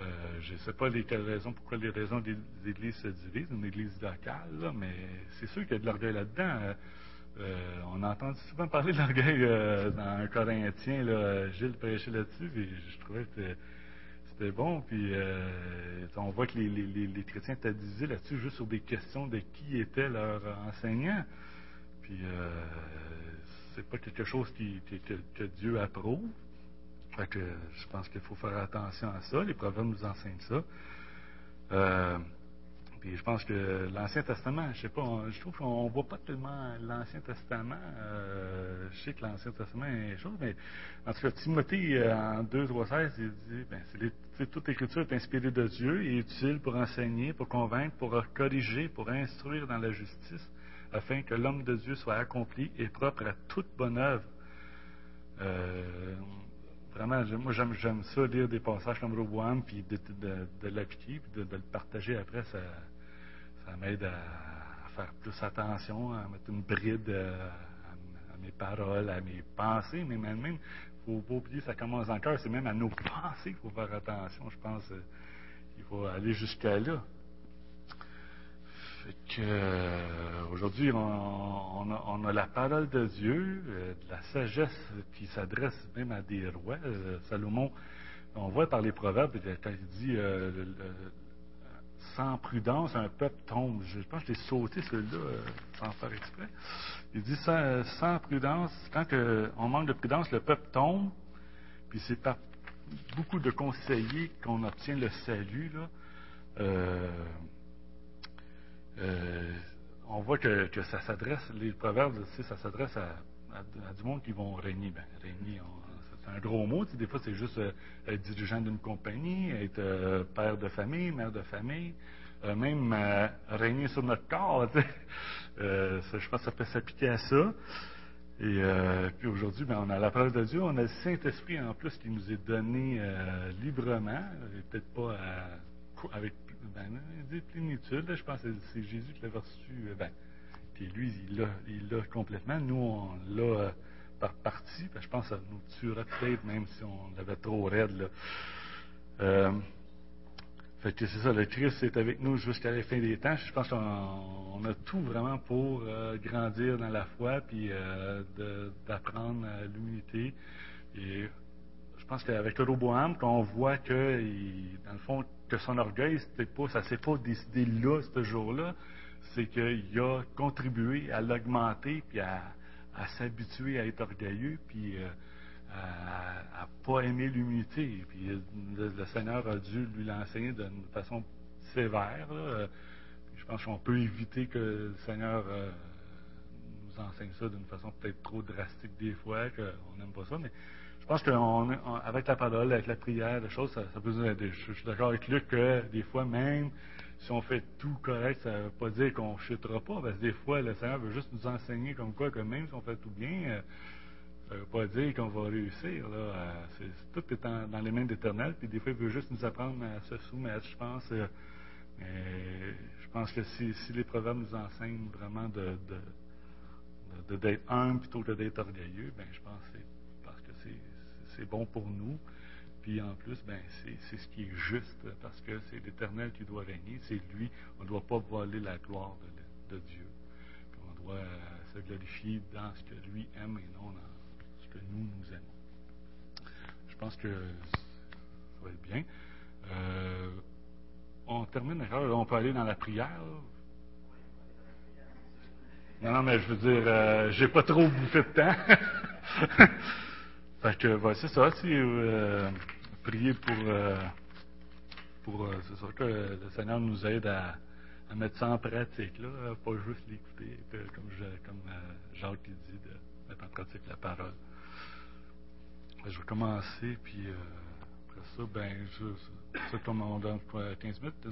euh, je ne sais pas lesquelles raisons, pourquoi les raisons des Églises se divisent, une Église locale, mais c'est sûr qu'il y a de l'orgueil là-dedans. Euh, euh, on a entendu souvent parler de l'orgueil dans un Corinthien, là, Gilles prêchait là-dessus, et je trouvais que c'était- bon. Puis on voit que les, les- les- les chrétiens étaient divisés là-dessus juste sur des questions de qui était leur enseignant. Puis euh, c'est pas quelque chose qui, que, Dieu approuve. Fait que je pense qu'il faut faire attention à ça. Les proverbes nous enseignent ça. Euh, puis je pense que l'Ancien Testament, je sais pas, je trouve qu'on voit pas tellement l'Ancien Testament. euh, je sais que l'Ancien Testament est chose, mais en tout cas, Timothée, euh, en 2, 3, 16, il dit, ben, les- toute écriture est inspirée de Dieu et utile pour enseigner, pour convaincre, pour corriger, pour instruire dans la justice, afin que l'homme de Dieu soit accompli et propre à toute bonne œuvre. Euh, vraiment, moi j'aime, ça, lire des passages comme Roboam, puis de, l'appliquer, puis de, le partager après, ça, m'aide à, faire plus attention, à mettre une bride euh, à, mes paroles, à mes pensées, mais même, même faut pas oublier, ça commence en cœur, c'est même à nos pensées qu'il faut faire attention, je pense. euh, il faut aller jusqu'à là. Euh, aujourd'hui, on, on a, on a la parole de Dieu, euh, de la sagesse qui s'adresse même à des rois. Euh, Salomon, on voit par les proverbes, il dit sans prudence, un peuple tombe. Je pense que je l'ai sauté celui-là sans faire exprès. Il dit sans, sans prudence, quand on manque de prudence, le peuple tombe, puis c'est par beaucoup de conseillers qu'on obtient le salut. Là. Euh, on voit que, ça s'adresse, les proverbes, tu ça s'adresse à, du monde qui vont régner. Ben, régner, c'est un gros mot. des fois, c'est juste euh, être dirigeant d'une compagnie, être euh, père de famille, mère de famille, même régner sur notre corps. tu sais. Ça, je pense que ça peut s'appliquer à ça. Et puis aujourd'hui, ben, on a la parole de Dieu, on a le Saint-Esprit en plus qui nous est donné librement, et peut-être pas à- avec ben, il dit plénitude, là, je pense que c'est Jésus qui l'a reçu, euh, ben, puis lui, il l'a, complètement, nous, on l'a euh, par partie, ben, je pense que ça nous tuerait peut-être même si on l'avait trop raide. Là. Euh, fait que c'est ça, le Christ est avec nous jusqu'à la fin des temps. Je pense qu'on on a tout vraiment pour euh, grandir dans la foi, puis euh, d'apprendre l'humilité. Et je pense qu'avec Roboam, qu'on voit que, il- dans le fond, que son orgueil, c'était pas, ça s'est pas décidé là, ce jour-là, c'est qu'il a contribué à l'augmenter, puis à, s'habituer à être orgueilleux, puis euh, à, à pas aimer l'humilité. Puis euh, le, Seigneur a dû lui l'enseigner d'une façon sévère. Je pense qu'on peut éviter que le Seigneur euh, nous enseigne ça d'une façon peut-être trop drastique des fois, qu'on n'aime pas ça, mais je pense qu'avec la parole, avec la prière, des choses, ça, peut nous aider. Je, suis d'accord avec Luc que des fois, même si on fait tout correct, ça ne veut pas dire qu'on ne chutera pas, parce que des fois, le Seigneur veut juste nous enseigner comme quoi que même si on fait tout bien, euh, ça ne veut pas dire qu'on va réussir. Euh, tout est dans les mains d'Éternel, puis des fois, il veut juste nous apprendre à se soumettre, je pense. euh, je pense que si, si les proverbes nous enseignent vraiment de, d'être humble plutôt que d'être orgueilleux, ben je pense que c'est, c'est bon pour nous. Puis en plus, ben c'est, ce qui est juste parce que c'est l'Éternel qui doit régner, c'est lui. On ne doit pas voler la gloire de, Dieu. On doit euh, se glorifier dans ce que lui aime et non dans ce que nous nous aimons. Je pense que ça va être bien. Euh, on termine, on peut aller dans la prière? Non, non, mais je veux dire, euh, j'ai pas trop bouffé de temps. fait que, c'est ça, c'est euh, prier pour, euh, pour euh, c'est que le Seigneur nous aide à, mettre ça en pratique, là, pas juste l'écouter, comme, je- comme euh, Jacques il dit, de mettre en pratique la parole. Je vais commencer, puis après ça, ben, je, c'est comme on donne quoi, 15 minutes.